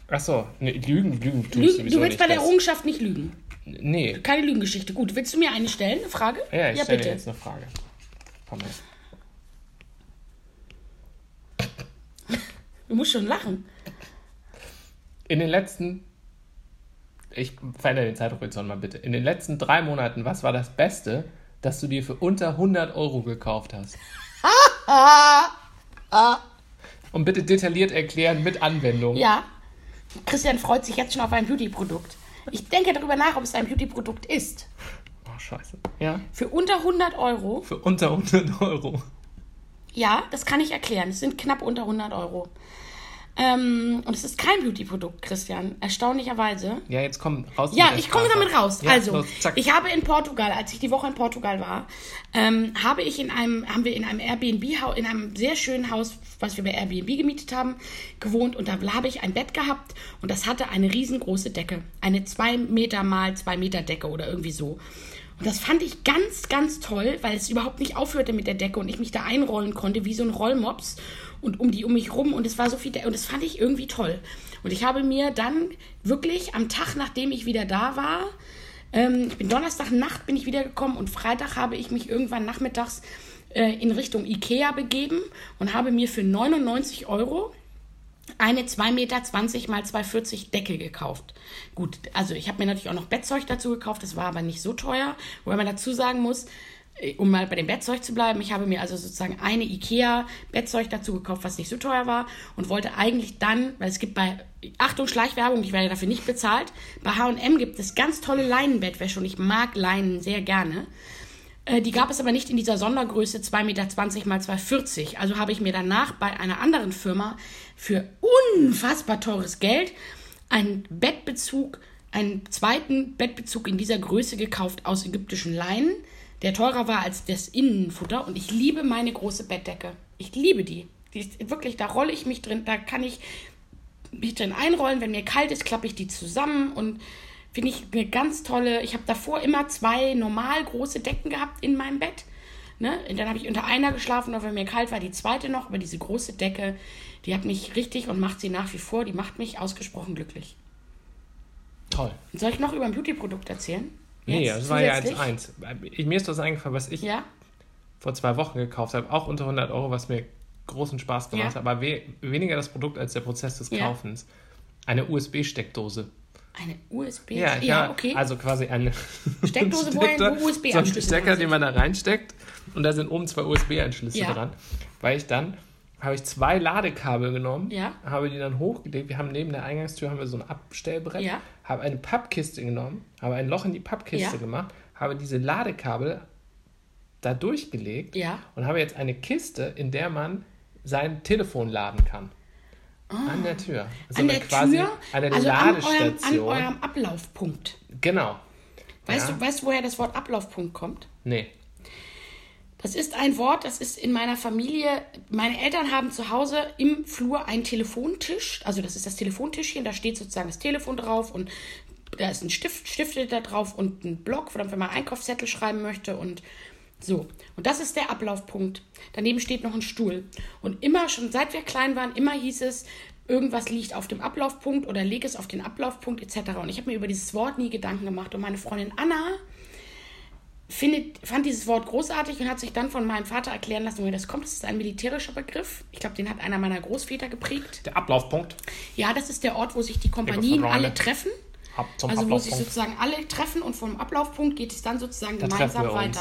Achso, nee, lügen, lügen tue ich Lügen sowieso du willst nicht. bei der Das- Errungenschaft nicht lügen. Nee, Keine Lügengeschichte. Gut, willst du mir eine stellen? Eine Frage? Ja, ich stelle dir bitte. jetzt eine Frage. Komm her. Du musst schon lachen. In den letzten, ich verändere den Zeithorizont mal bitte. In den letzten drei Monaten, was war das Beste, das du dir für unter 100 Euro gekauft hast? Und bitte detailliert erklären mit Anwendung. Ja. Christian freut sich jetzt schon auf ein Beauty-Produkt. Ich denke darüber nach, ob es ein Beauty-Produkt ist. Oh, scheiße. Ja, Für unter 100 Euro. für unter 100 Euro. Ja, das kann ich erklären. Es sind knapp unter 100 Euro. Ähm, und es ist kein Beauty-Produkt, Christian. Erstaunlicherweise. Ja, jetzt komm raus. Ja, ich komme damit raus. Ja, also, los, ich habe in Portugal, als ich die Woche in Portugal war, ähm, habe ich in einem, haben wir in einem Airbnb, in einem sehr schönen Haus, was wir bei Airbnb gemietet haben, gewohnt und da habe ich ein Bett gehabt und das hatte eine riesengroße Decke. Eine 2 Meter mal 2 Meter Decke oder irgendwie so. Und das fand ich ganz, ganz toll, weil es überhaupt nicht aufhörte mit der Decke und ich mich da einrollen konnte wie so ein Rollmops und um die um mich rum und es war so viel und das fand ich irgendwie toll. Und ich habe mir dann wirklich am Tag, nachdem ich wieder da war, ähm, ich bin Donnerstagnacht bin ich wiedergekommen und Freitag habe ich mich irgendwann nachmittags äh, in Richtung Ikea begeben und habe mir für 99 Euro eine 2,20 Meter mal 2,40 Decke gekauft. Gut, also ich habe mir natürlich auch noch Bettzeug dazu gekauft, das war aber nicht so teuer. Wobei man dazu sagen muss, um mal bei dem Bettzeug zu bleiben, ich habe mir also sozusagen eine Ikea-Bettzeug dazu gekauft, was nicht so teuer war und wollte eigentlich dann, weil es gibt bei, Achtung, Schleichwerbung, ich werde dafür nicht bezahlt, bei H&M gibt es ganz tolle Leinenbettwäsche und ich mag Leinen sehr gerne. Äh, Die gab es aber nicht in dieser Sondergröße 2,20 Meter mal 2,40. Also habe ich mir danach bei einer anderen Firma für unfassbar teures Geld einen Bettbezug, einen zweiten Bettbezug in dieser Größe gekauft aus ägyptischen Leinen, der teurer war als das Innenfutter. Und ich liebe meine große Bettdecke. Ich liebe die. Die ist wirklich, da rolle ich mich drin, da kann ich mich drin einrollen. Wenn mir kalt ist, klappe ich die zusammen und finde ich eine ganz tolle. Ich habe davor immer zwei normal große Decken gehabt in meinem Bett. Ne? Und dann habe ich unter einer geschlafen, und wenn mir kalt war, die zweite noch, aber diese große Decke, die hat mich richtig und macht sie nach wie vor, die macht mich ausgesprochen glücklich. Toll. Soll ich noch über ein Beauty-Produkt erzählen? Nee, Jetzt das war ja zusätzlich? jetzt eins. Ich, mir ist das eingefallen, was ich Ja? vor zwei Wochen gekauft habe, auch unter 100 Euro, was mir großen Spaß gemacht Ja. hat, aber we weniger das Produkt als der Prozess des. Kaufens. Eine USB-Steckdose. Eine USB? Ja, ja okay. Also quasi eine Steckdose, wo ein- wo so ein USB-Anschlüsse Stecker, dran den man da reinsteckt und da sind oben zwei USB-Anschlüsse Ja. dran. Weil ich dann habe ich zwei Ladekabel genommen, Ja. habe die dann hochgelegt. Wir haben neben der Eingangstür haben wir so ein Abstellbrett, Ja. Habe eine Pappkiste genommen, habe ein Loch in die Pappkiste Ja. gemacht, habe diese Ladekabel da durchgelegt Ja. und habe jetzt eine Kiste, in der man sein Telefon laden kann. An der Tür. So Ah. an der quasi Tür, eine also an eurem, an Ladestation. eurem Ablaufpunkt. genau. Weißt, Ja. du, weißt du, woher das Wort Ablaufpunkt kommt? Nee. Das ist ein Wort, das ist in meiner Familie. Meine Eltern haben zu Hause im Flur einen Telefontisch. Also das ist das Telefontischchen, da steht sozusagen das Telefon drauf und da ist ein Stift, Stifte da drauf und ein Block, wenn man Einkaufszettel schreiben möchte und so. Und das ist der Ablaufpunkt. Daneben steht noch ein Stuhl. Und immer, schon seit wir klein waren, immer hieß es, irgendwas liegt auf dem Ablaufpunkt oder leg es auf den Ablaufpunkt etc. Und ich habe mir über dieses Wort nie Gedanken gemacht. Und meine Freundin Anna findet, fand dieses Wort großartig und hat sich dann von meinem Vater erklären lassen, woher das kommt. Das ist ein militärischer Begriff. Ich glaube, den hat einer meiner Großväter geprägt. Der Ablaufpunkt. Ja, das ist der Ort, wo sich die Kompanien alle treffen. Ab zum Also wo sich sozusagen alle treffen und vom Ablaufpunkt geht es dann sozusagen Da gemeinsam wir uns.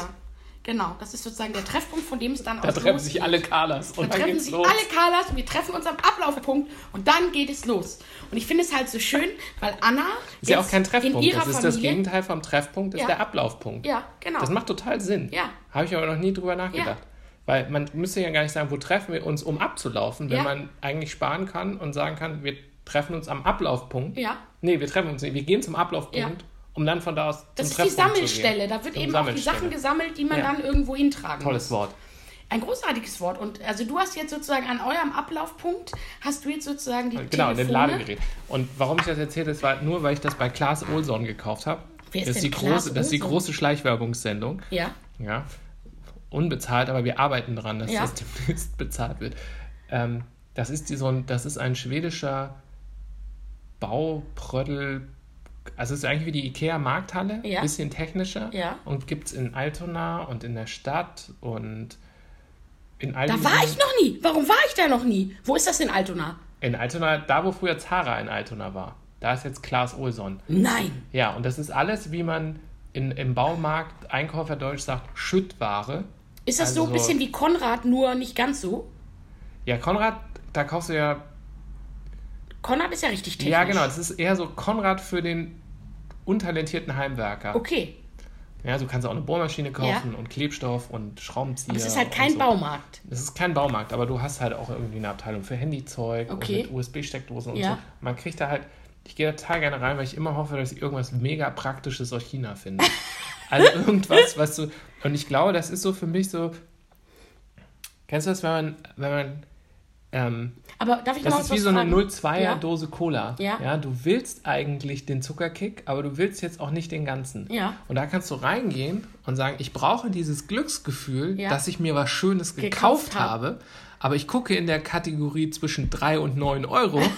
Genau, das ist sozusagen der Treffpunkt, von dem es dann Da aus treffen sich alle Kalas und Da treffen sich los. alle Carlas und wir treffen uns am Ablaufpunkt und dann geht es los. Und ich finde es halt so schön, weil Anna ist ja auch kein in Treffpunkt. Das ist das Familie, Gegenteil vom Treffpunkt, ist Ja. der Ablaufpunkt. Ja, genau. Das macht total Sinn. Ja. Habe ich aber noch nie drüber nachgedacht. Weil man müsste ja gar nicht sagen, wo treffen wir uns, um abzulaufen, wenn Ja. man eigentlich sparen kann und sagen kann, wir treffen uns am Ablaufpunkt. Ja. Nee, wir treffen uns nicht. Wir gehen zum Ablaufpunkt, Ja. Um dann von da aus Das ist die Treffpunkt Sammelstelle. Da wird eben auch die. Sachen gesammelt, die man Ja. dann irgendwo hintragen Tolles muss. Wort. Ein großartiges Wort. Und also du hast jetzt sozusagen an eurem Ablaufpunkt, hast du jetzt sozusagen die Genau, den Telefone. Ladegerät. Und warum ich das erzähle, das war nur, weil ich das bei Klaas Olson gekauft habe. Wer ist das, ist die große, das ist die große Schleichwerbungssendung. Ja. Ja. Unbezahlt, aber wir arbeiten dran, dass Ja. das demnächst bezahlt wird. Ähm, das, ist die, so ein, das ist ein schwedischer Bauprödel. Also es ist eigentlich wie die IKEA-Markthalle, Ja. bisschen technischer. Ja. Und gibt es in Altona und in der Stadt und in all Da war ich noch nie. Warum war ich da noch nie? Wo ist das in Altona? In Altona, da wo früher Zara in Altona war. Da ist jetzt Klaas Olson. Nein. Ja, und das ist alles, wie man in, im Baumarkt Einkäuferdeutsch sagt, Schüttware. Ist das so Also ein bisschen wie Konrad, nur nicht ganz so? Ja, Konrad, da kaufst du ja. Konrad ist ja richtig technisch. Ja, genau, das ist eher so Konrad für den untalentierten Heimwerker. Okay. Ja, du kannst auch eine Bohrmaschine kaufen und Klebstoff und Schraubenzieher. Aber es ist halt kein so. Baumarkt. Es ist kein Baumarkt, aber du hast halt auch irgendwie eine Abteilung für Handyzeug Okay. und USB-Steckdosen und Ja. so. Man kriegt da halt, ich gehe da total gerne rein, weil ich immer hoffe, dass ich irgendwas mega Praktisches aus China finde. also irgendwas, was du, und ich glaube, das ist so für mich so, kennst du das, wenn man, wenn man, ähm, Aber darf ich das ist wie so eine fragen? 02er Ja. Dose Cola. Ja. Du willst eigentlich den Zuckerkick, aber du willst jetzt auch nicht den ganzen. Ja. Und da kannst du reingehen und sagen, ich brauche dieses Glücksgefühl, Ja. dass ich mir was Schönes gekauft, Gekauft hab. habe, aber ich gucke in der Kategorie zwischen 3 und 9 Euro.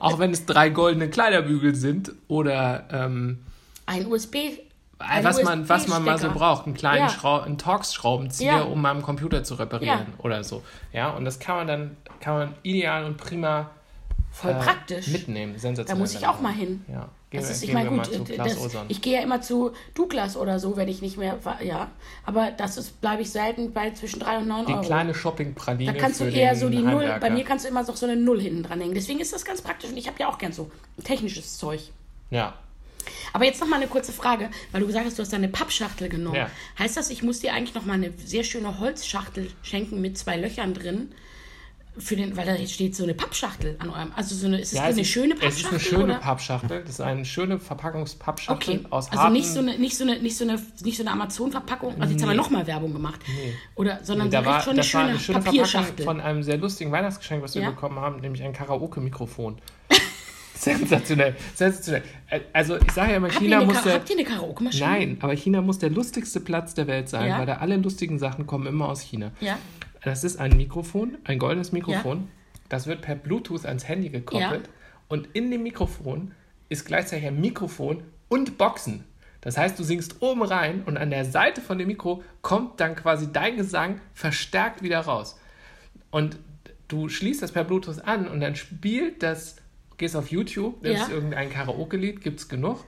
auch wenn es drei goldene Kleiderbügel sind oder ähm, Ein USB. Ein was, man, was man mal so braucht, einen kleinen Ja. Schrau einen Torx-Schraubenzieher, Ja. um meinem Computer zu reparieren Ja. oder so. Ja, und das kann man dann kann man ideal und prima Voll äh, praktisch. mitnehmen. Da Sensationell. muss ich auch mal hin. Ja, gehen, Das wir- ist, ich meine, gut, äh, das, ich gehe ja immer zu Douglas oder so, wenn ich nicht mehr, war- ja. Aber das ist, bleibe ich selten bei zwischen 3 und 9 Die Euro. kleine Shopping-Praline da kannst du eher so die Null, bei mir kannst du immer so, so eine Null hinten dran hängen. Deswegen ist das ganz praktisch und ich habe ja auch gern so technisches Zeug. Ja, Aber jetzt noch mal eine kurze Frage, weil du gesagt hast, du hast da eine Pappschachtel genommen. Ja. Heißt das, ich muss dir eigentlich noch mal eine sehr schöne Holzschachtel schenken mit zwei Löchern drin? Für den, weil da steht so eine Pappschachtel an eurem. Also so eine, ist es ja es eine ist, schöne Es Pappschachtel? ist eine schöne oder? Pappschachtel. Das ist eine schöne Verpackungspappschachtel Okay, aus also harten, nicht so eine, nicht so eine, nicht so eine, nicht so eine Amazon-Verpackung. Also jetzt haben wir Nee. nochmal Werbung gemacht. Oder, sondern da so war, schon eine das war schöne, eine schöne Verpackung Papierschachtel. von einem sehr lustigen Weihnachtsgeschenk, was wir Ja. bekommen haben, nämlich ein Karaoke-Mikrofon. Sensationell, sensationell. Also ich sage ja immer, Habt, China muss der... habt ihr eine Karaoke-Maschine? Nein, aber China muss der lustigste Platz der Welt sein, Ja. weil da alle lustigen Sachen kommen immer aus China. Ja. Das ist ein Mikrofon, ein goldenes Mikrofon. Das wird per Bluetooth ans Handy gekoppelt. Ja. Und in dem Mikrofon ist gleichzeitig ein Mikrofon und Boxen. Das heißt, du singst oben rein und an der Seite von dem Mikro kommt dann quasi dein Gesang verstärkt wieder raus. Und du schließt das per Bluetooth an und dann spielt das, gehst auf YouTube, das Ja. ist irgendein Karaoke-Lied, gibt's genug.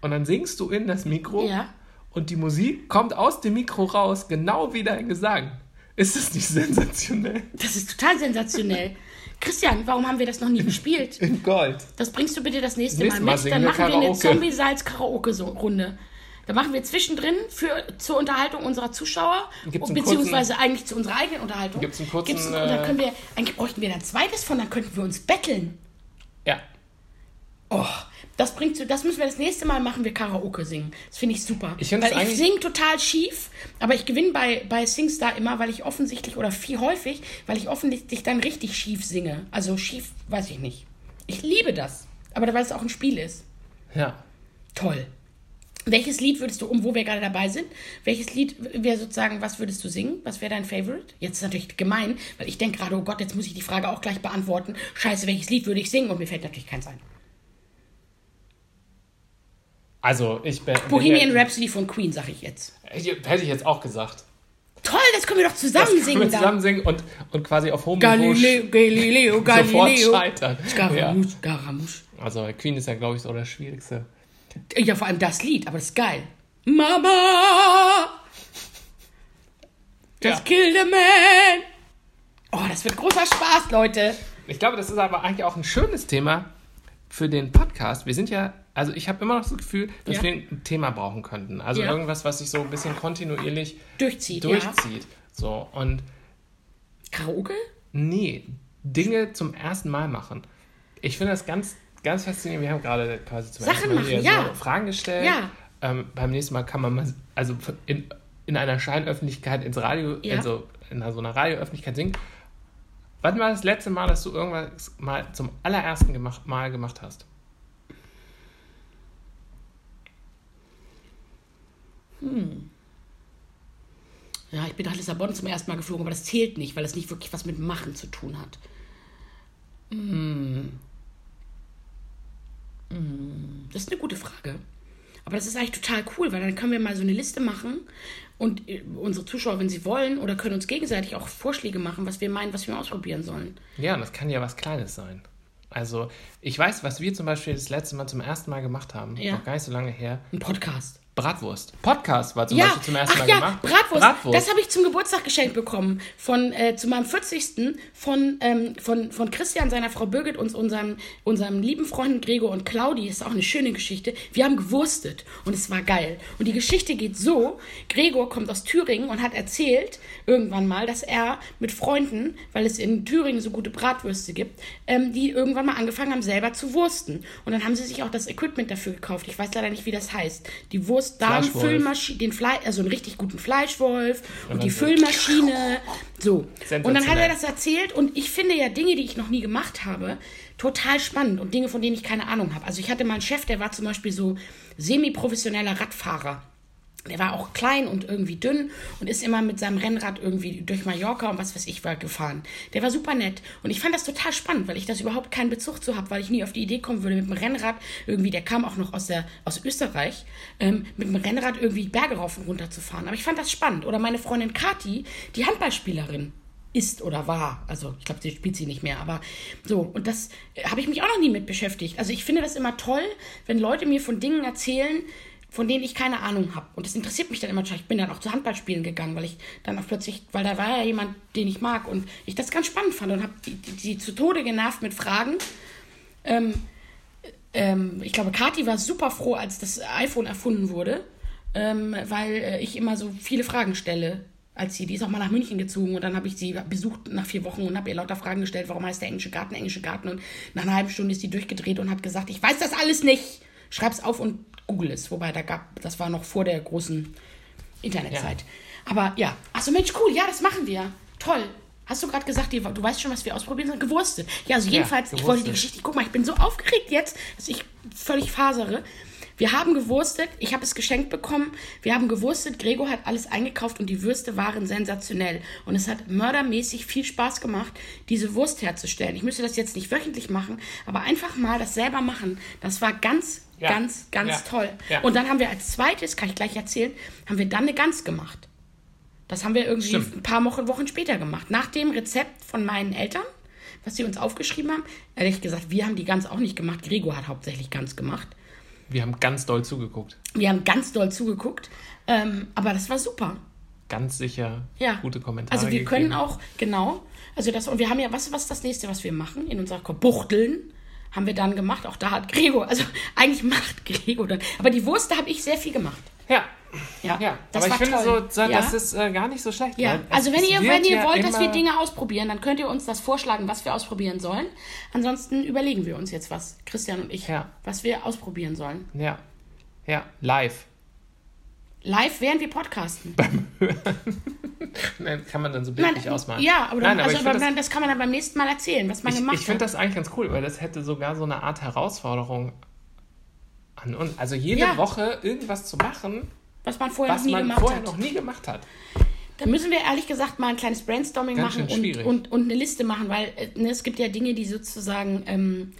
Und dann singst du in das Mikro Ja. und die Musik kommt aus dem Mikro raus, genau wie dein Gesang. Ist das nicht sensationell? Das ist total sensationell. Christian, warum haben wir das noch nie gespielt? In Gold. Das bringst du bitte das nächste Mal Mal mit. Dann machen wir eine Karaoke. Zombie-Salz-Karaoke-Runde. Da machen wir zwischendrin für, zur Unterhaltung unserer Zuschauer, Gibt's beziehungsweise eigentlich zu unserer eigenen Unterhaltung. Gibt's einen kurzen, Gibt's und dann äh, können wir, eigentlich bräuchten wir da ein zweites von, dann könnten wir uns betteln. Oh, das bringt zu, das müssen wir das nächste Mal machen, wir Karaoke singen. Das finde ich super. Ich find weil ich singe total schief, aber ich gewinne bei, bei Singstar immer, weil ich offensichtlich, oder viel häufig, weil ich offensichtlich dann richtig schief singe. Also schief, weiß ich nicht. Ich liebe das. Aber weil es auch ein Spiel ist. Ja. Toll. Welches Lied würdest du, um wo wir gerade dabei sind, welches Lied wäre sozusagen, was würdest du singen? Was wäre dein Favorite? Jetzt ist natürlich gemein, weil ich denke gerade, oh Gott, jetzt muss ich die Frage auch gleich beantworten. Scheiße, welches Lied würde ich singen? Und mir fällt natürlich keins ein. Also, ich bin. Bohemian Rhapsody von Queen, sag ich jetzt. Hätte ich jetzt auch gesagt. Toll, das können wir doch Das zusammen können singen wir dann. zusammen singen und, und quasi auf hohem Galileo, Galileo, Niveau sofort Galileo. scheitern. Ja. Scaramouche, Scaramouche. Also, Queen ist ja, glaube ich, so das Schwierigste. Ja, vor allem das Lied, aber das ist geil. Mama! Just Ja. kill the man! Oh, das wird großer Spaß, Leute. Ich glaube, das ist aber eigentlich auch ein schönes Thema für den Podcast. Wir sind ja, also ich habe immer noch das Gefühl, dass Ja. wir ein Thema brauchen könnten. Also Ja. irgendwas, was sich so ein bisschen kontinuierlich Durchzieht, ja. durchzieht. So, und Karaoke? nee, Dinge zum ersten Mal machen. Ich finde das ganz, ganz faszinierend. Wir haben gerade quasi zum Sachen ersten Mal machen, ja. so Fragen gestellt. Ja. Ähm, beim nächsten Mal kann man mal, also in, in einer Scheinöffentlichkeit ins Radio, Ja. also in so einer Radioöffentlichkeit singen. Wann war das letzte Mal, dass du irgendwas mal zum allerersten gemacht, Mal gemacht hast? Ja, ich bin nach Lissabon zum ersten Mal geflogen, aber das zählt nicht, weil das nicht wirklich was mit Machen zu tun hat. Hm. Hm. Das ist eine gute Frage. Aber das ist eigentlich total cool, weil dann können wir mal so eine Liste machen und äh, unsere Zuschauer, wenn sie wollen, oder können uns gegenseitig auch Vorschläge machen, was wir meinen, was wir ausprobieren sollen. Ja, und das kann ja was Kleines sein. Also, ich weiß, was wir zum Beispiel das letzte Mal zum ersten Mal gemacht haben, Ja. noch gar nicht so lange her. Ein Podcast. Bratwurst. Podcast war zum ja, Beispiel zum ersten ach Mal ja, gemacht. Bratwurst. Das habe ich zum Geburtstag geschenkt bekommen. Von, äh, zu meinem 40. von, ähm, von, von Christian, seiner Frau Birgit und unserem, unserem lieben Freunden Gregor und Claudi. Ist auch eine schöne Geschichte. Wir haben gewurstet und es war geil. Und die Geschichte geht so: Gregor kommt aus Thüringen und hat erzählt irgendwann mal, dass er mit Freunden, weil es in Thüringen so gute Bratwürste gibt, ähm, die irgendwann mal angefangen haben, selber zu wursten. Und dann haben sie sich auch das Equipment dafür gekauft. Ich weiß leider nicht, wie das heißt. Die Wurst Fleischwolf. Darmfüllmaschine, den Fleisch, also einen richtig guten Fleischwolf und, dann die Füllmaschine. So. Und dann hat er das erzählt und ich finde ja Dinge, die ich noch nie gemacht habe, total spannend und Dinge, von denen ich keine Ahnung habe. Also ich hatte mal einen Chef, der war zum Beispiel so semi-professioneller Radfahrer. Der war auch klein und irgendwie dünn und ist immer mit seinem Rennrad irgendwie durch Mallorca und was weiß ich war gefahren. Der war super nett und ich fand das total spannend, weil ich das überhaupt keinen Bezug zu habe, weil ich nie auf die Idee kommen würde, mit dem Rennrad irgendwie, der kam auch noch aus, der, aus Österreich, ähm, mit dem Rennrad irgendwie Berge rauf und runter zu fahren. Aber ich fand das spannend. Oder meine Freundin Kati, die Handballspielerin ist oder war. Also ich glaube, sie spielt sie nicht mehr. Aber so, und das äh, habe ich mich auch noch nie mit beschäftigt. Also ich finde das immer toll, wenn Leute mir von Dingen erzählen, von denen ich keine Ahnung habe. Und das interessiert mich dann immer total. Ich bin dann auch zu Handballspielen gegangen, weil ich dann auch plötzlich, weil da war ja jemand, den ich mag und ich das ganz spannend fand und habe die, die, die zu Tode genervt mit Fragen. Ähm, ähm, ich glaube, Kati war super froh, als das iPhone erfunden wurde, ähm, weil äh, ich immer so viele Fragen stelle. Als sie, die ist auch mal nach München gezogen und dann habe ich sie besucht nach vier Wochen und habe ihr lauter Fragen gestellt, warum heißt der englische Garten englische Garten und nach einer halben Stunde ist sie durchgedreht und hat gesagt, ich weiß das alles nicht. Schreib's auf und google es. Wobei, da gab, das war noch vor der großen Internetzeit. Aber ja, achso Mensch, cool, ja, das machen wir. Toll. Hast du gerade gesagt, die, du weißt schon, was wir ausprobieren sollen? Gewurstet. Ja, also jedenfalls, ich gewurstet. wollte die Geschichte, guck mal, ich bin so aufgeregt jetzt, dass ich völlig fasere. Wir haben gewurstet, ich habe es geschenkt bekommen. Wir haben gewurstet, Gregor hat alles eingekauft und die Würste waren sensationell. Und es hat mördermäßig viel Spaß gemacht, diese Wurst herzustellen. Ich müsste das jetzt nicht wöchentlich machen, aber einfach mal das selber machen. Das war ganz, Ja. ganz, ganz Ja. toll. Ja. Und dann haben wir als zweites, kann ich gleich erzählen, haben wir dann eine Gans gemacht. Das haben wir irgendwie Stimmt. ein paar Wochen, Wochen später gemacht. Nach dem Rezept von meinen Eltern, was sie uns aufgeschrieben haben. Ehrlich gesagt, wir haben die Gans auch nicht gemacht. Gregor hat hauptsächlich Gans gemacht. Wir haben ganz doll zugeguckt. Wir haben ganz doll zugeguckt. Ähm, aber das war super. Ganz sicher Ja. gute Kommentare. Also wir gegeben. können auch, genau. Also das, und wir haben ja, was, was ist das nächste, was wir machen? In unserer Buchteln haben wir dann gemacht. Auch da hat Gregor, also eigentlich macht Gregor dann. Aber die Wurst, da habe ich sehr viel gemacht. Ja, Ja, ja. das aber ich finde, toll. so, so, ja? das ist äh, gar nicht so schlecht. Ja, also wenn ihr, wenn ihr ja wollt, dass wir Dinge ausprobieren, dann könnt ihr uns das vorschlagen, was wir ausprobieren sollen. Ansonsten überlegen wir uns jetzt was, Christian und ich, Ja. was wir ausprobieren sollen. Ja, ja, live. Live, während wir podcasten. Nein, kann man dann so bildlich ausmalen. Ja, aber, Nein, dann, aber also, aber das, das kann man dann beim nächsten Mal erzählen, was man ich, gemacht ich finde hat. das eigentlich ganz cool, weil das hätte sogar so eine Art Herausforderung an uns. Also jede Ja. Woche irgendwas zu machen, was man vorher was noch nie man gemacht vorher hat. noch nie gemacht hat. Da müssen wir ehrlich gesagt mal ein kleines Brainstorming Ganz machen und, und, und eine Liste machen, weil äh, ne, es gibt ja Dinge, die sozusagen, ähm,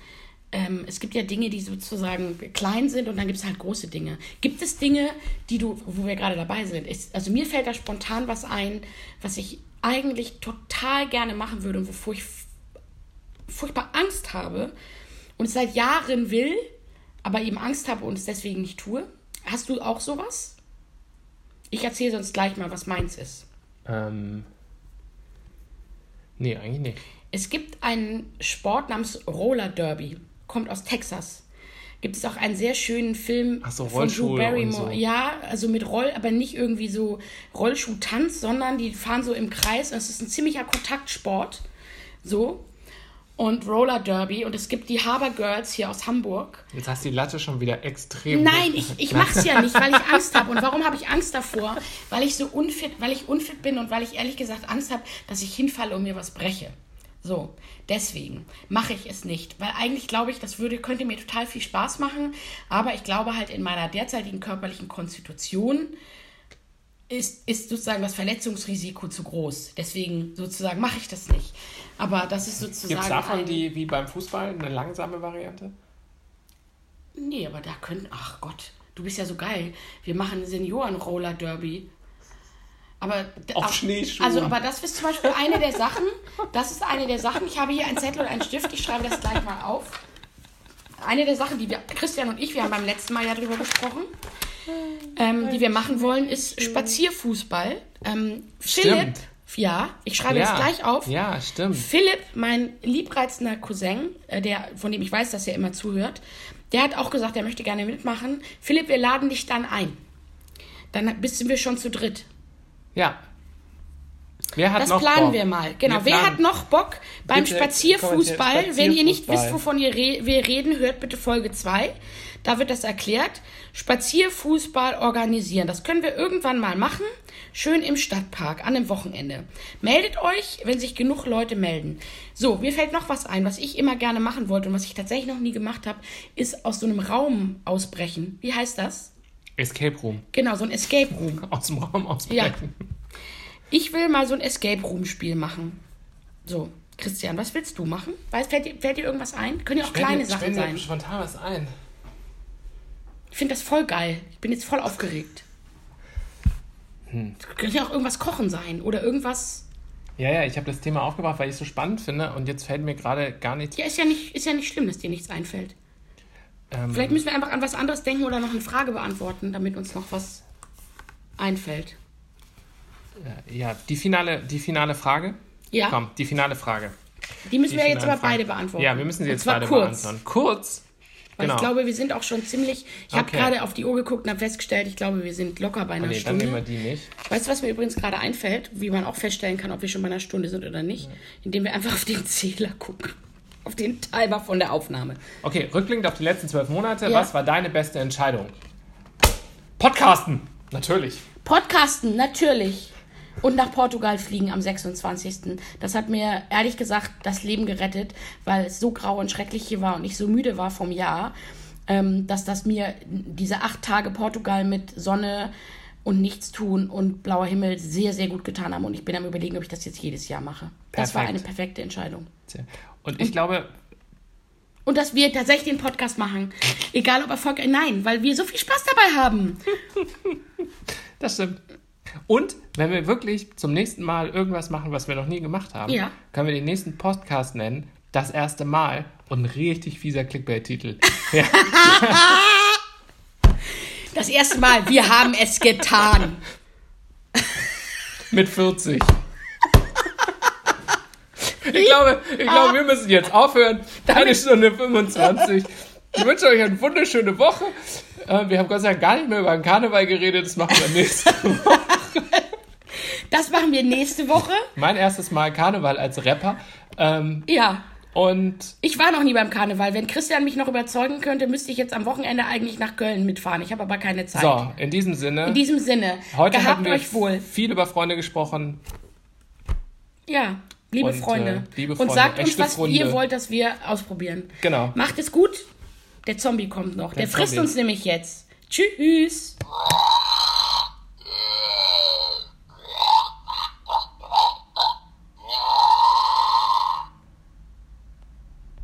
ähm, es gibt ja Dinge, die sozusagen klein sind und dann gibt es halt große Dinge. Gibt es Dinge, die du, wo wir gerade dabei sind? Ich, also mir fällt da spontan was ein, was ich eigentlich total gerne machen würde und wovor ich furchtbar Angst habe und seit Jahren will, aber eben Angst habe und es deswegen nicht tue. Hast du auch sowas? Ich erzähle sonst gleich mal, was meins ist. Ähm, nee, eigentlich nicht. Es gibt einen Sport namens Roller Derby, kommt aus Texas. Gibt es auch einen sehr schönen Film Ach so, von Drew Barrymore. so. Ja, also mit Roll, aber nicht irgendwie so Rollschuh-Tanz, sondern die fahren so im Kreis. Und es ist ein ziemlicher Kontaktsport. So. Und Roller Derby. Und es gibt die Harbour Girls hier aus Hamburg. Jetzt hast du die Latte schon wieder extrem. Nein, ich, ich mach's ja nicht, weil ich Angst habe. Und warum habe ich Angst davor? Weil ich so unfit, weil ich unfit bin und weil ich ehrlich gesagt Angst habe, dass ich hinfalle und mir was breche. So, deswegen mache ich es nicht. Weil eigentlich glaube ich, das würde, könnte mir total viel Spaß machen. Aber ich glaube halt in meiner derzeitigen körperlichen Konstitution ist, ist sozusagen das Verletzungsrisiko zu groß. Deswegen sozusagen mache ich das nicht. Aber das ist sozusagen. Gibt es davon ein- die, wie beim Fußball, eine langsame Variante? Nee, aber da können. Ach Gott, du bist ja so geil. Wir machen Senioren-Roller-Derby. Aber. Auf aber- Schneeschuhen. Also, aber das ist zum Beispiel eine der Sachen. Das ist eine der Sachen. Ich habe hier einen Zettel und einen Stift. Ich schreibe das gleich mal auf. Eine der Sachen, die wir, Christian und ich, wir haben beim letzten Mal ja drüber gesprochen, ähm, die wir machen wollen, ist Spazierfußball. Ähm, Philipp, Stimmt. ja, ich schreibe das gleich auf. Ja, stimmt. Philipp, mein liebreizender Cousin, äh, der, von dem ich weiß, dass er immer zuhört, der hat auch gesagt, er möchte gerne mitmachen. Philipp, wir laden dich dann ein. Dann bist wir schon zu dritt. Ja. Wer hat Das noch planen Bock? wir mal. Genau. Wir Wer hat noch Bock beim Spazierfußball? kommentiert Wenn ihr nicht Spazierfußball. wisst, wovon ihr re wir reden, hört bitte Folge 2. Da wird das erklärt. Spazierfußball organisieren. Das können wir irgendwann mal machen. Schön im Stadtpark an einem Wochenende. Meldet euch, wenn sich genug Leute melden. So, mir fällt noch was ein, was ich immer gerne machen wollte und was ich tatsächlich noch nie gemacht habe, ist aus so einem Raum ausbrechen. Wie heißt das? Escape Room. Genau, so ein Escape Room. Aus dem Raum ausbrechen. Ich will mal so ein Escape Room Spiel machen. So, Christian, was willst du machen? Weißt, fällt, dir, fällt dir irgendwas ein? Können ja auch kleine mir- Sachen fällt mir sein. spontan was ein. Ich finde das voll geil. Ich bin jetzt voll aufgeregt. Hm. Könnte ja auch irgendwas kochen sein oder irgendwas. Ja, ja, ich habe das Thema aufgebracht, weil ich es so spannend finde und jetzt fällt mir gerade gar nichts. Ja, ist ja nicht, ist ja nicht schlimm, dass dir nichts einfällt. Ähm, Vielleicht müssen wir einfach an was anderes denken oder noch eine Frage beantworten, damit uns noch was einfällt. ja, die finale, die finale Frage. Ja, Komm, die finale Frage. die müssen Die wir jetzt aber Frage. beide beantworten. Ja, wir müssen sie Und jetzt beide kurz. beantworten. Kurz. Weil Genau. ich glaube, wir sind auch schon ziemlich. Ich habe Okay. gerade auf die Uhr geguckt und habe festgestellt, ich glaube, wir sind locker bei einer nee, dann Stunde. nehmen wir die nicht. Weißt du, was mir übrigens gerade einfällt, wie man auch feststellen kann, ob wir schon bei einer Stunde sind oder nicht? Indem wir einfach auf den Zähler gucken. Auf den Timer von der Aufnahme. Okay, rückblickend auf die letzten zwölf Monate, Ja. was war deine beste Entscheidung? Podcasten! Natürlich. Podcasten, natürlich. Und nach Portugal fliegen am 26. Das hat mir ehrlich gesagt das Leben gerettet, weil es so grau und schrecklich hier war und ich so müde war vom Jahr, ähm, dass das mir diese acht Tage Portugal mit Sonne und Nichtstun und blauer Himmel sehr, sehr gut getan haben. Und ich bin am überlegen, ob ich das jetzt jedes Jahr mache. Das war Perfekt. eine perfekte Entscheidung. Und ich glaube, Und dass wir tatsächlich den Podcast machen. Egal ob erfolgreich, nein, weil wir so viel Spaß dabei haben. das stimmt. Und wenn wir wirklich zum nächsten Mal irgendwas machen, was wir noch nie gemacht haben, Ja. können wir den nächsten Podcast nennen, das erste Mal und ein richtig fieser Clickbait-Titel. ja. Das erste Mal, wir haben es getan. Mit 40. Ich glaube, ich glaube, wir müssen jetzt aufhören. Eine Stunde 25. Ich wünsche euch eine wunderschöne Woche. Äh, Wir haben Gott sei Dank gar nicht mehr über den Karneval geredet. Das machen wir nächste Woche. Das machen wir nächste Woche. Mein erstes Mal Karneval als Rapper. Ähm, Ja. und Ich war noch nie beim Karneval. Wenn Christian mich noch überzeugen könnte, müsste ich jetzt am Wochenende eigentlich nach Köln mitfahren. Ich habe aber keine Zeit. so, in diesem Sinne. In diesem Sinne, Heute haben wir euch wohl. viel über Freunde gesprochen. Ja, liebe Und, Freunde. äh, liebe Und Freunde, sagt uns, was Freunde. ihr wollt, dass wir ausprobieren. Genau. Macht es gut. Der Zombie kommt noch. Der, Der frisst Zombie. uns nämlich jetzt. Tschüss.